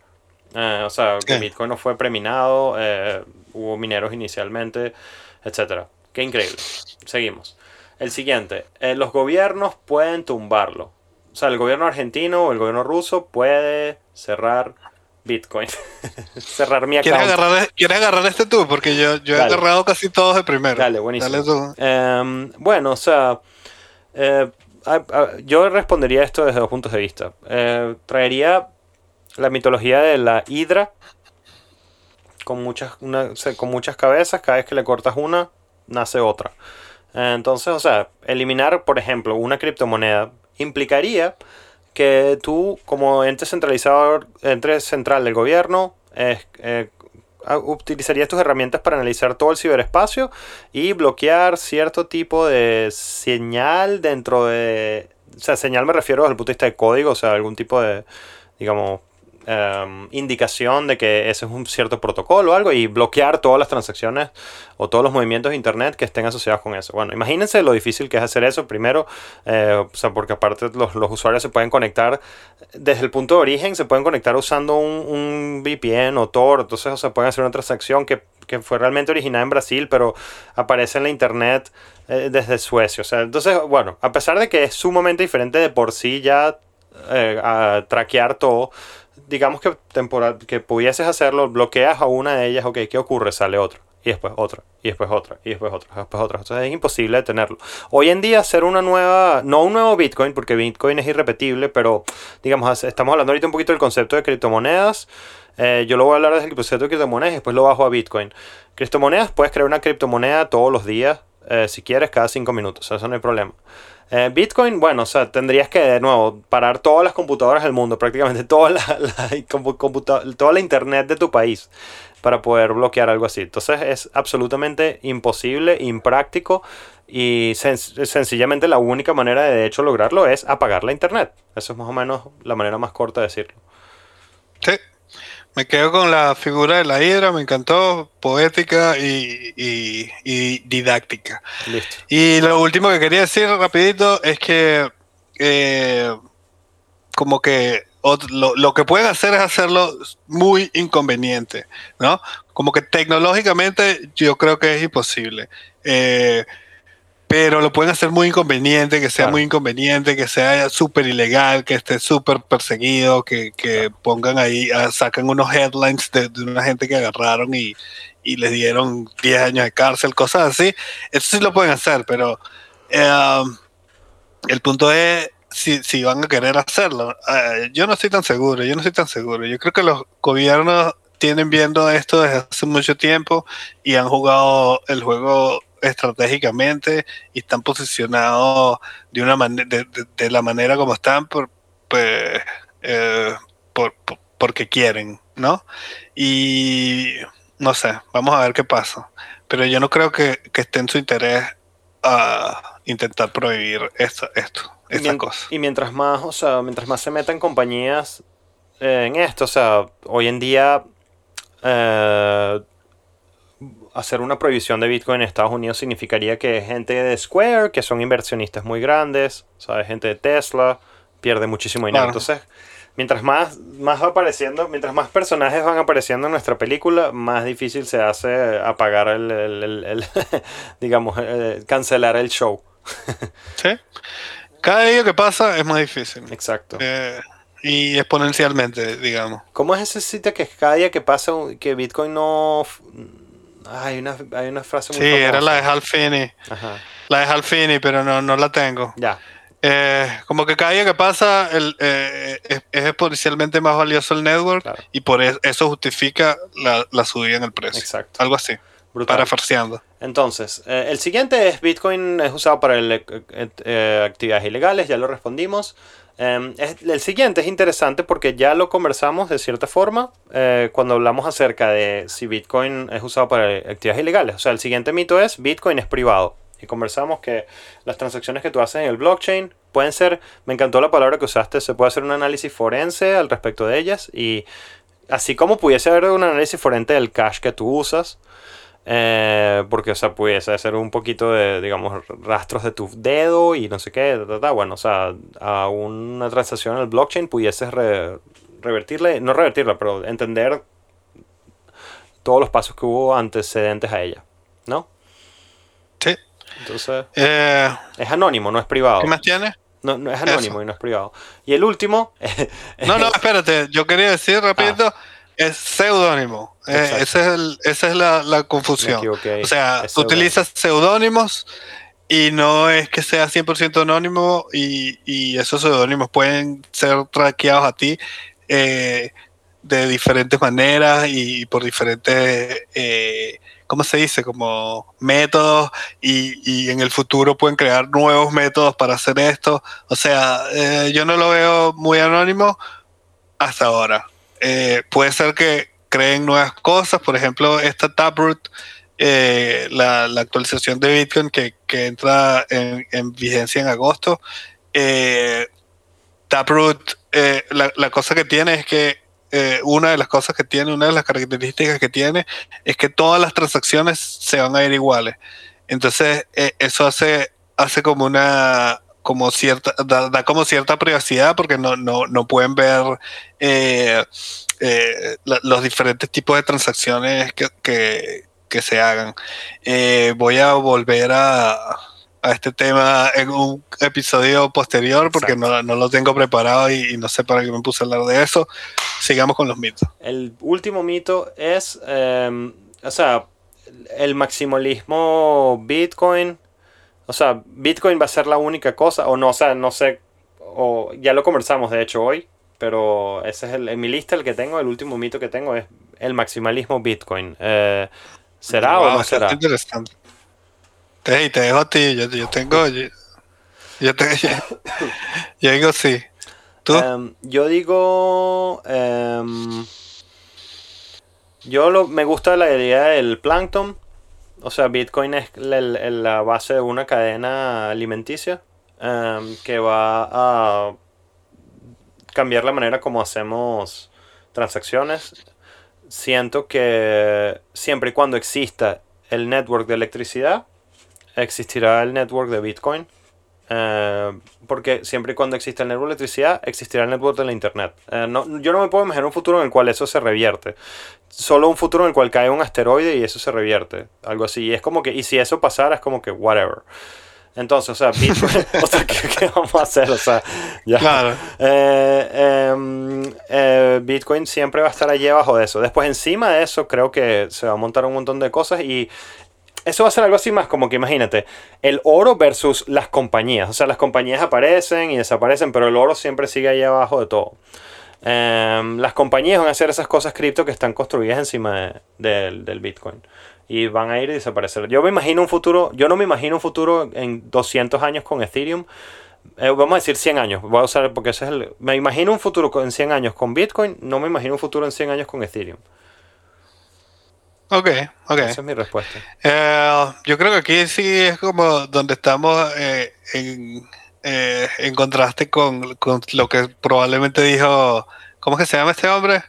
eh, o sea, que. Bitcoin no fue preminado, eh, hubo mineros inicialmente, etcétera. Qué increíble. Seguimos. El siguiente, eh, los gobiernos pueden tumbarlo. O sea, el gobierno argentino o el gobierno ruso puede cerrar Bitcoin. [laughs] Cerrar mi ¿Quieres account. agarrar, ¿Quieres agarrar este tú? Porque yo, yo he Dale. agarrado casi todos de primero. Dale, buenísimo. Dale tú. Em, bueno, o sea, eh, yo respondería esto desde dos puntos de vista. Traería la mitología de la hidra con muchas, una- con muchas cabezas. Cada vez que le cortas una, nace otra. Entonces, o sea, eliminar, por ejemplo, una criptomoneda implicaría que tú, como ente centralizador, ente central del gobierno, eh, utilizarías tus herramientas para analizar todo el ciberespacio y bloquear cierto tipo de señal dentro de... O sea, señal me refiero desde el punto de vista de código, o sea, algún tipo de, digamos, em, indicación de que ese es un cierto protocolo o algo y bloquear todas las transacciones o todos los movimientos de internet que estén asociados con eso. Bueno, imagínense lo difícil que es hacer eso. Primero, eh, o sea, porque aparte los, los usuarios se pueden conectar desde el punto de origen, se pueden conectar usando un, VPN o Tor. Entonces, o sea, pueden hacer una transacción que, que fue realmente originada en Brasil, pero aparece en la internet eh, desde Suecia. O sea, entonces, bueno, a pesar de que es sumamente diferente de por sí ya eh, traquear todo, digamos que temporal, que pudieses hacerlo, bloqueas a una de ellas, ok, ¿qué ocurre? Sale otra. Y después otra, y después otra, y después otra, después otra. Entonces es imposible detenerlo. Hoy en día hacer una nueva, no un nuevo Bitcoin, porque Bitcoin es irrepetible, pero digamos, estamos hablando ahorita un poquito del concepto de criptomonedas. Eh, yo lo voy a hablar desde el concepto de criptomonedas y después lo bajo a Bitcoin. Criptomonedas, puedes crear una criptomoneda todos los días, eh, si quieres, cada 5 minutos. Eso no hay problema. Eh, Bitcoin, bueno, o sea, tendrías que de nuevo parar todas las computadoras del mundo, [laughs] prácticamente toda la, toda la internet de tu país para poder bloquear algo así. Entonces es absolutamente imposible, impráctico y sen- sencillamente la única manera de, de hecho lograrlo es apagar la internet. Eso es más o menos la manera más corta de decirlo. Sí. Me quedo con la figura de la hidra, me encantó, poética y, y- y didáctica. Listo. Y lo último que quería decir rapidito es que eh, como que lo que pueden hacer es hacerlo muy inconveniente, ¿no? Como que tecnológicamente yo creo que es imposible. Eh, pero lo pueden hacer muy inconveniente, que sea Claro. muy inconveniente, que sea súper ilegal, que esté súper perseguido, que, que pongan ahí, ah, sacan unos headlines de, de una gente que agarraron y, y les dieron 10 años de cárcel, cosas así. Eso sí lo pueden hacer, pero eh, el punto es si, si van a querer hacerlo. Eh, yo no estoy tan seguro, yo no estoy tan seguro. Yo creo que los gobiernos tienen viendo esto desde hace mucho tiempo y han jugado el juego estratégicamente y están posicionados de una de, de- de la manera como están por, pues, eh, por- por- porque quieren, ¿no? Y no sé, vamos a ver qué pasa. Pero yo no creo que, que esté en su interés a intentar prohibir esto, esto Y, esta mien- cosa. y mientras más, o sea, mientras más se metan compañías eh, en esto, o sea, hoy en día eh, hacer una prohibición de Bitcoin en Estados Unidos significaría que gente de Square, que son inversionistas muy grandes, ¿sabes? gente de Tesla, pierde muchísimo dinero. Claro. Entonces, mientras más, más va apareciendo, mientras más personajes van apareciendo en nuestra película, más difícil se hace apagar el, el- el- el- [laughs] digamos, eh, cancelar el show. [laughs] ¿Sí? Cada día que pasa es más difícil. Exacto. Eh, y exponencialmente, digamos. ¿Cómo es ese sitio que cada día que pasa un- que Bitcoin no... Ah, hay, una, hay una frase muy Sí, era famosa. la de Hal Finney. Ajá. La de Hal Finney, pero no, no la tengo. Ya, Eh, como que cada día que pasa el, eh, es, es exponencialmente más valioso el network Claro. y por es- eso justifica la, la subida en el precio. exacto. Algo así, Brutal. parafarseando. Entonces, eh, el siguiente es Bitcoin es usado para el- eh, eh, actividades ilegales, ya lo respondimos. Es- el siguiente es interesante porque ya lo conversamos de cierta forma eh, cuando hablamos acerca de si Bitcoin es usado para actividades ilegales. O sea, el siguiente mito es Bitcoin es privado. Y conversamos que las transacciones que tú haces en el blockchain pueden ser, me encantó la palabra que usaste, se puede hacer un análisis forense al respecto de ellas y así como pudiese haber un análisis forense del cash que tú usas, eh, porque, o sea, pudiese hacer un poquito de, digamos, rastros de tu dedo y no sé qué, ta, ta, ta. bueno, o sea, a una transacción en el blockchain pudieses re- revertirle, no revertirla, pero entender todos los pasos que hubo antecedentes a ella, ¿no? Sí. Entonces, Eh, es anónimo, no es privado. ¿Qué más tienes? No, no es anónimo Eso. y no es privado. Y el último. [laughs] No, no, espérate, yo quería decir rápido, es seudónimo. Eh. Exacto. ese es el- esa es la, confusión. O sea, tú utilizas seudónimos y no es que sea 100% anónimo y, y esos seudónimos pueden ser traqueados a ti eh, de diferentes maneras y por diferentes, eh, ¿cómo se dice? Como métodos y, y en el futuro pueden crear nuevos métodos para hacer esto. O sea, eh, yo no lo veo muy anónimo hasta ahora. Eh, puede ser que creen nuevas cosas, por ejemplo, esta Taproot, eh, la, actualización de Bitcoin que, entra en, en vigencia en agosto. Eh, Taproot, la, la cosa que tiene es que una de las cosas que tiene, una de las características que tiene es que todas las transacciones se van a ir iguales. Entonces, eso hace, hace como una como cierta da, da como cierta privacidad porque no, no, no pueden ver eh, eh, la- los diferentes tipos de transacciones que, que, que se hagan. Eh, voy a volver a, a este tema en un episodio posterior porque no, no lo tengo preparado y, y no sé para qué me puse a hablar de eso. Sigamos con los mitos. El último mito es, eh, o sea, el maximalismo Bitcoin. O sea, Bitcoin va a ser la única cosa, o no, o sea, no sé, o ya lo conversamos de hecho hoy, pero ese es el, en mi lista el que tengo, el último mito que tengo es el maximalismo Bitcoin. Eh, ¿Será o no será? interesante. Te, y te dejo a ti, yo, yo tengo... Yo, yo te- [laughs] yo digo sí. ¿Tú? Em, yo digo. em, yo lo, me gusta la idea del plancton. O sea, Bitcoin es la, base de una cadena alimenticia em, que va a cambiar la manera como hacemos transacciones. Siento que siempre y cuando exista el network de electricidad, existirá el network de Bitcoin. Eh, porque siempre y cuando exista el network de electricidad, existirá el network de la internet. Eh, no- yo no me puedo imaginar un futuro en el cual eso se revierte. Solo un futuro en el cual cae un asteroide y eso se revierte. Algo así. Y es como que, y si eso pasara, es como que, whatever. Entonces, o sea, Bitcoin, [laughs] o sea, ¿qué, qué vamos a hacer? O sea, ya. Claro. Eh, em, eh, Bitcoin siempre va a estar allí abajo de eso. Después, encima de eso, creo que se va a montar un montón de cosas y eso va a ser algo así más como que imagínate, el oro versus las compañías. O sea, las compañías aparecen y desaparecen, pero el oro siempre sigue ahí abajo de todo. Em, las compañías van a hacer esas cosas cripto que están construidas encima de- del- Bitcoin. Y van a ir y desaparecer. Yo me imagino un futuro, yo no me imagino un futuro en 200 años con Ethereum. Eh, vamos a decir 100 años, voy a usar porque ese es el... Me imagino un futuro en 100 años con Bitcoin, no me imagino un futuro en 100 años con Ethereum. Ok, ok. Esa es mi respuesta. Eh, yo creo que aquí sí es como donde estamos eh, en, eh, en contraste con, con lo que probablemente dijo, ¿cómo es que se llama este hombre?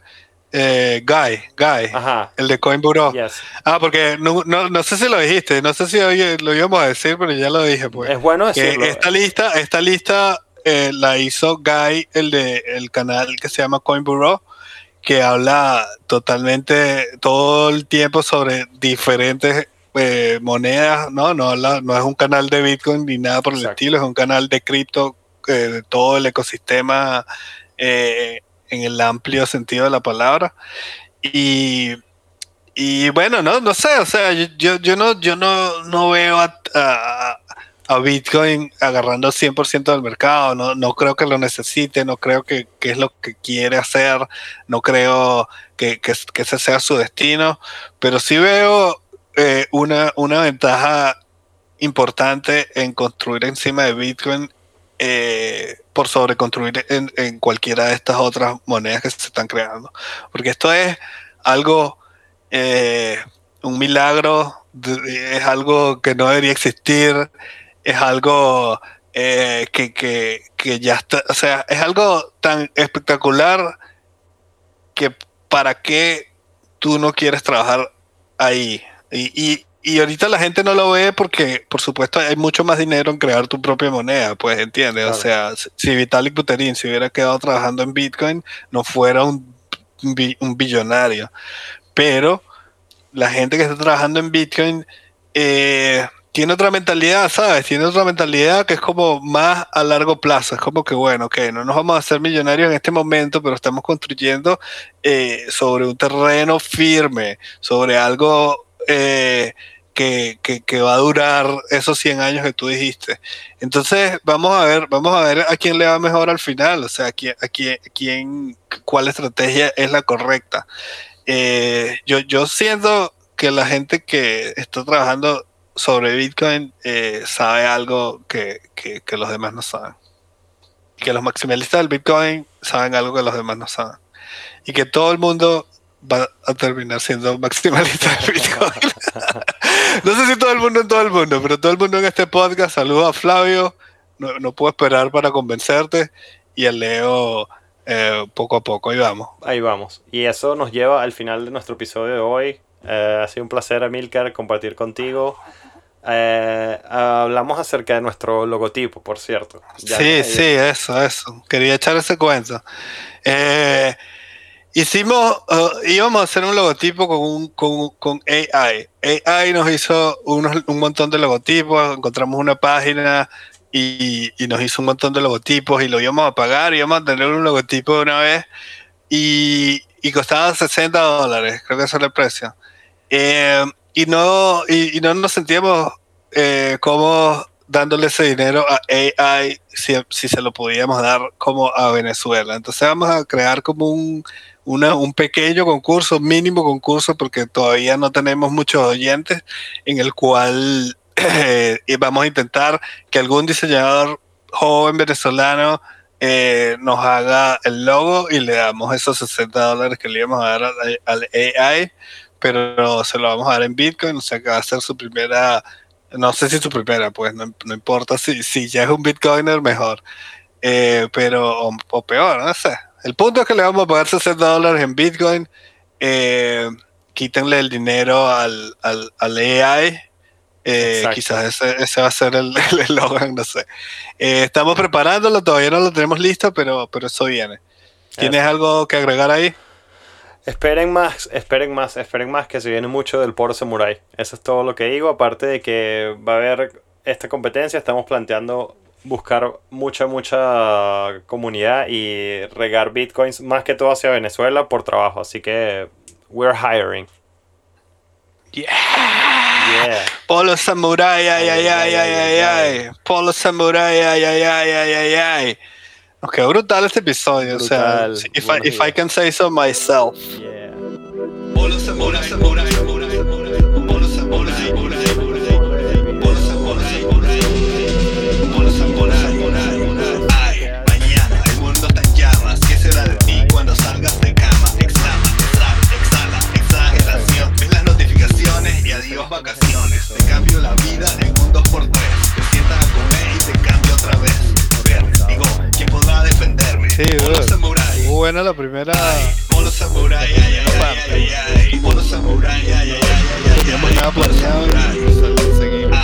Eh, Guy, Guy, Ajá. el de Coin Bureau. Yes. Ah, porque no, no, no sé si lo dijiste, no sé si lo íbamos a decir, pero ya lo dije, pues. Es bueno decirlo. esta lista, esta lista eh, la hizo Guy, el de el canal que se llama Coin Bureau, que habla totalmente todo el tiempo sobre diferentes eh, monedas, ¿no? No, habla- no es un canal de Bitcoin ni nada por el Exacto. estilo, es un canal de cripto, eh, de todo el ecosistema eh, en el amplio sentido de la palabra. Y, y bueno, no, no sé, o sea, yo, yo, no, yo no, no veo a, a- a Bitcoin agarrando 100% del mercado, no, no creo que lo necesite, no creo que, es lo que quiere hacer, no creo que, que, ese sea su destino, pero sí veo eh, una, una ventaja importante en construir encima de Bitcoin eh, por sobre construir en, en cualquiera de estas otras monedas que se están creando. Porque esto es algo, eh, un milagro, es algo que no debería existir, es algo eh, que, que, que ya está, o sea, es algo tan espectacular que para qué tú no quieres trabajar ahí. Y, y, y ahorita la gente no lo ve porque, por supuesto, hay mucho más dinero en crear tu propia moneda, pues, ¿entiendes? O sea, si- Vitalik Buterin se hubiera quedado trabajando en Bitcoin, no fuera un, un billonario. Pero la gente que está trabajando en Bitcoin eh, tiene otra mentalidad, ¿sabes? Tiene otra mentalidad que es como más a largo plazo. Es como que, bueno, ok, no nos vamos a hacer millonarios en este momento, pero estamos construyendo eh, sobre un terreno firme, sobre algo eh, que, que, va a durar esos 100 años que tú dijiste. Entonces, vamos a ver, vamos a ver a quién le va mejor al final, o sea, a quién, a quién, quién cuál estrategia es la correcta. Eh, yo, yo siento que la gente que está trabajando sobre Bitcoin eh, sabe algo que, que, los demás no saben. Que los maximalistas del Bitcoin saben algo que los demás no saben. Y que todo el mundo va a terminar siendo maximalista del Bitcoin. [laughs] no sé si todo el mundo en todo el mundo, pero todo el mundo en este podcast. Saludo a Flavio. No, no puedo esperar para convencerte. Y a Leo eh, poco a poco. Ahí vamos. Ahí vamos. Y eso nos lleva al final de nuestro episodio de hoy. Eh, ha sido un placer, Amilcar, compartir contigo. Eh, hablamos acerca de nuestro logotipo, por cierto. Ya sí, sí, eso, eso. Quería echar ese cuento. Eh, hicimos, uh, íbamos a hacer un logotipo con, un, con, con AI. AI nos hizo unos, un montón de logotipos, encontramos una página y, y, nos hizo un montón de logotipos y lo íbamos a pagar, íbamos a tener un logotipo de una vez y, y costaba 60 dólares, creo que ese era el precio. Eh, y no, y, no nos sentíamos eh, como dándole ese dinero a AI si, si, se lo podíamos dar como a Venezuela. Entonces vamos a crear como un, un pequeño concurso, mínimo concurso, porque todavía no tenemos muchos oyentes, en el cual [clears throat] eh, vamos a intentar que algún diseñador joven venezolano eh, nos haga el logo y le damos esos 60 dólares que le íbamos a dar al, al AI pero se lo vamos a dar en Bitcoin, o sea que va a ser su primera, no sé si su primera, pues no, no importa si, si ya es un Bitcoiner, mejor, eh, pero, o, o, peor, no sé. El punto es que le vamos a pagar 60 dólares en Bitcoin, eh, quítenle el dinero al, al, al AI. Eh, quizás ese, ese, va a ser el [laughs] eslogan, no sé. Eh, estamos preparándolo, todavía no lo tenemos listo, pero, pero eso viene. ¿Tienes algo que agregar ahí? Esperen más, esperen más, esperen más que se viene mucho del Poro Samurai. Eso es todo lo que digo. Aparte de que va a haber esta competencia, estamos planteando buscar mucha, mucha comunidad y regar bitcoins más que todo hacia Venezuela por trabajo. Así que we're hiring. Yeah. yeah. Polo Samurai, ay, ay, ay, ay, ay, ay. Polo Samurai, ay, ay, ay, ay, ay, ay. Ok, brutal este episodio. Brutal. O sea, if, I, if I can say so myself. Yeah. Sí, Muy buena la primera. Samurai, ay, ay, ay, ay, ay, Polo Samurai, ay, ay, ay, ay, ay, Teníamos nada planeado. Ay,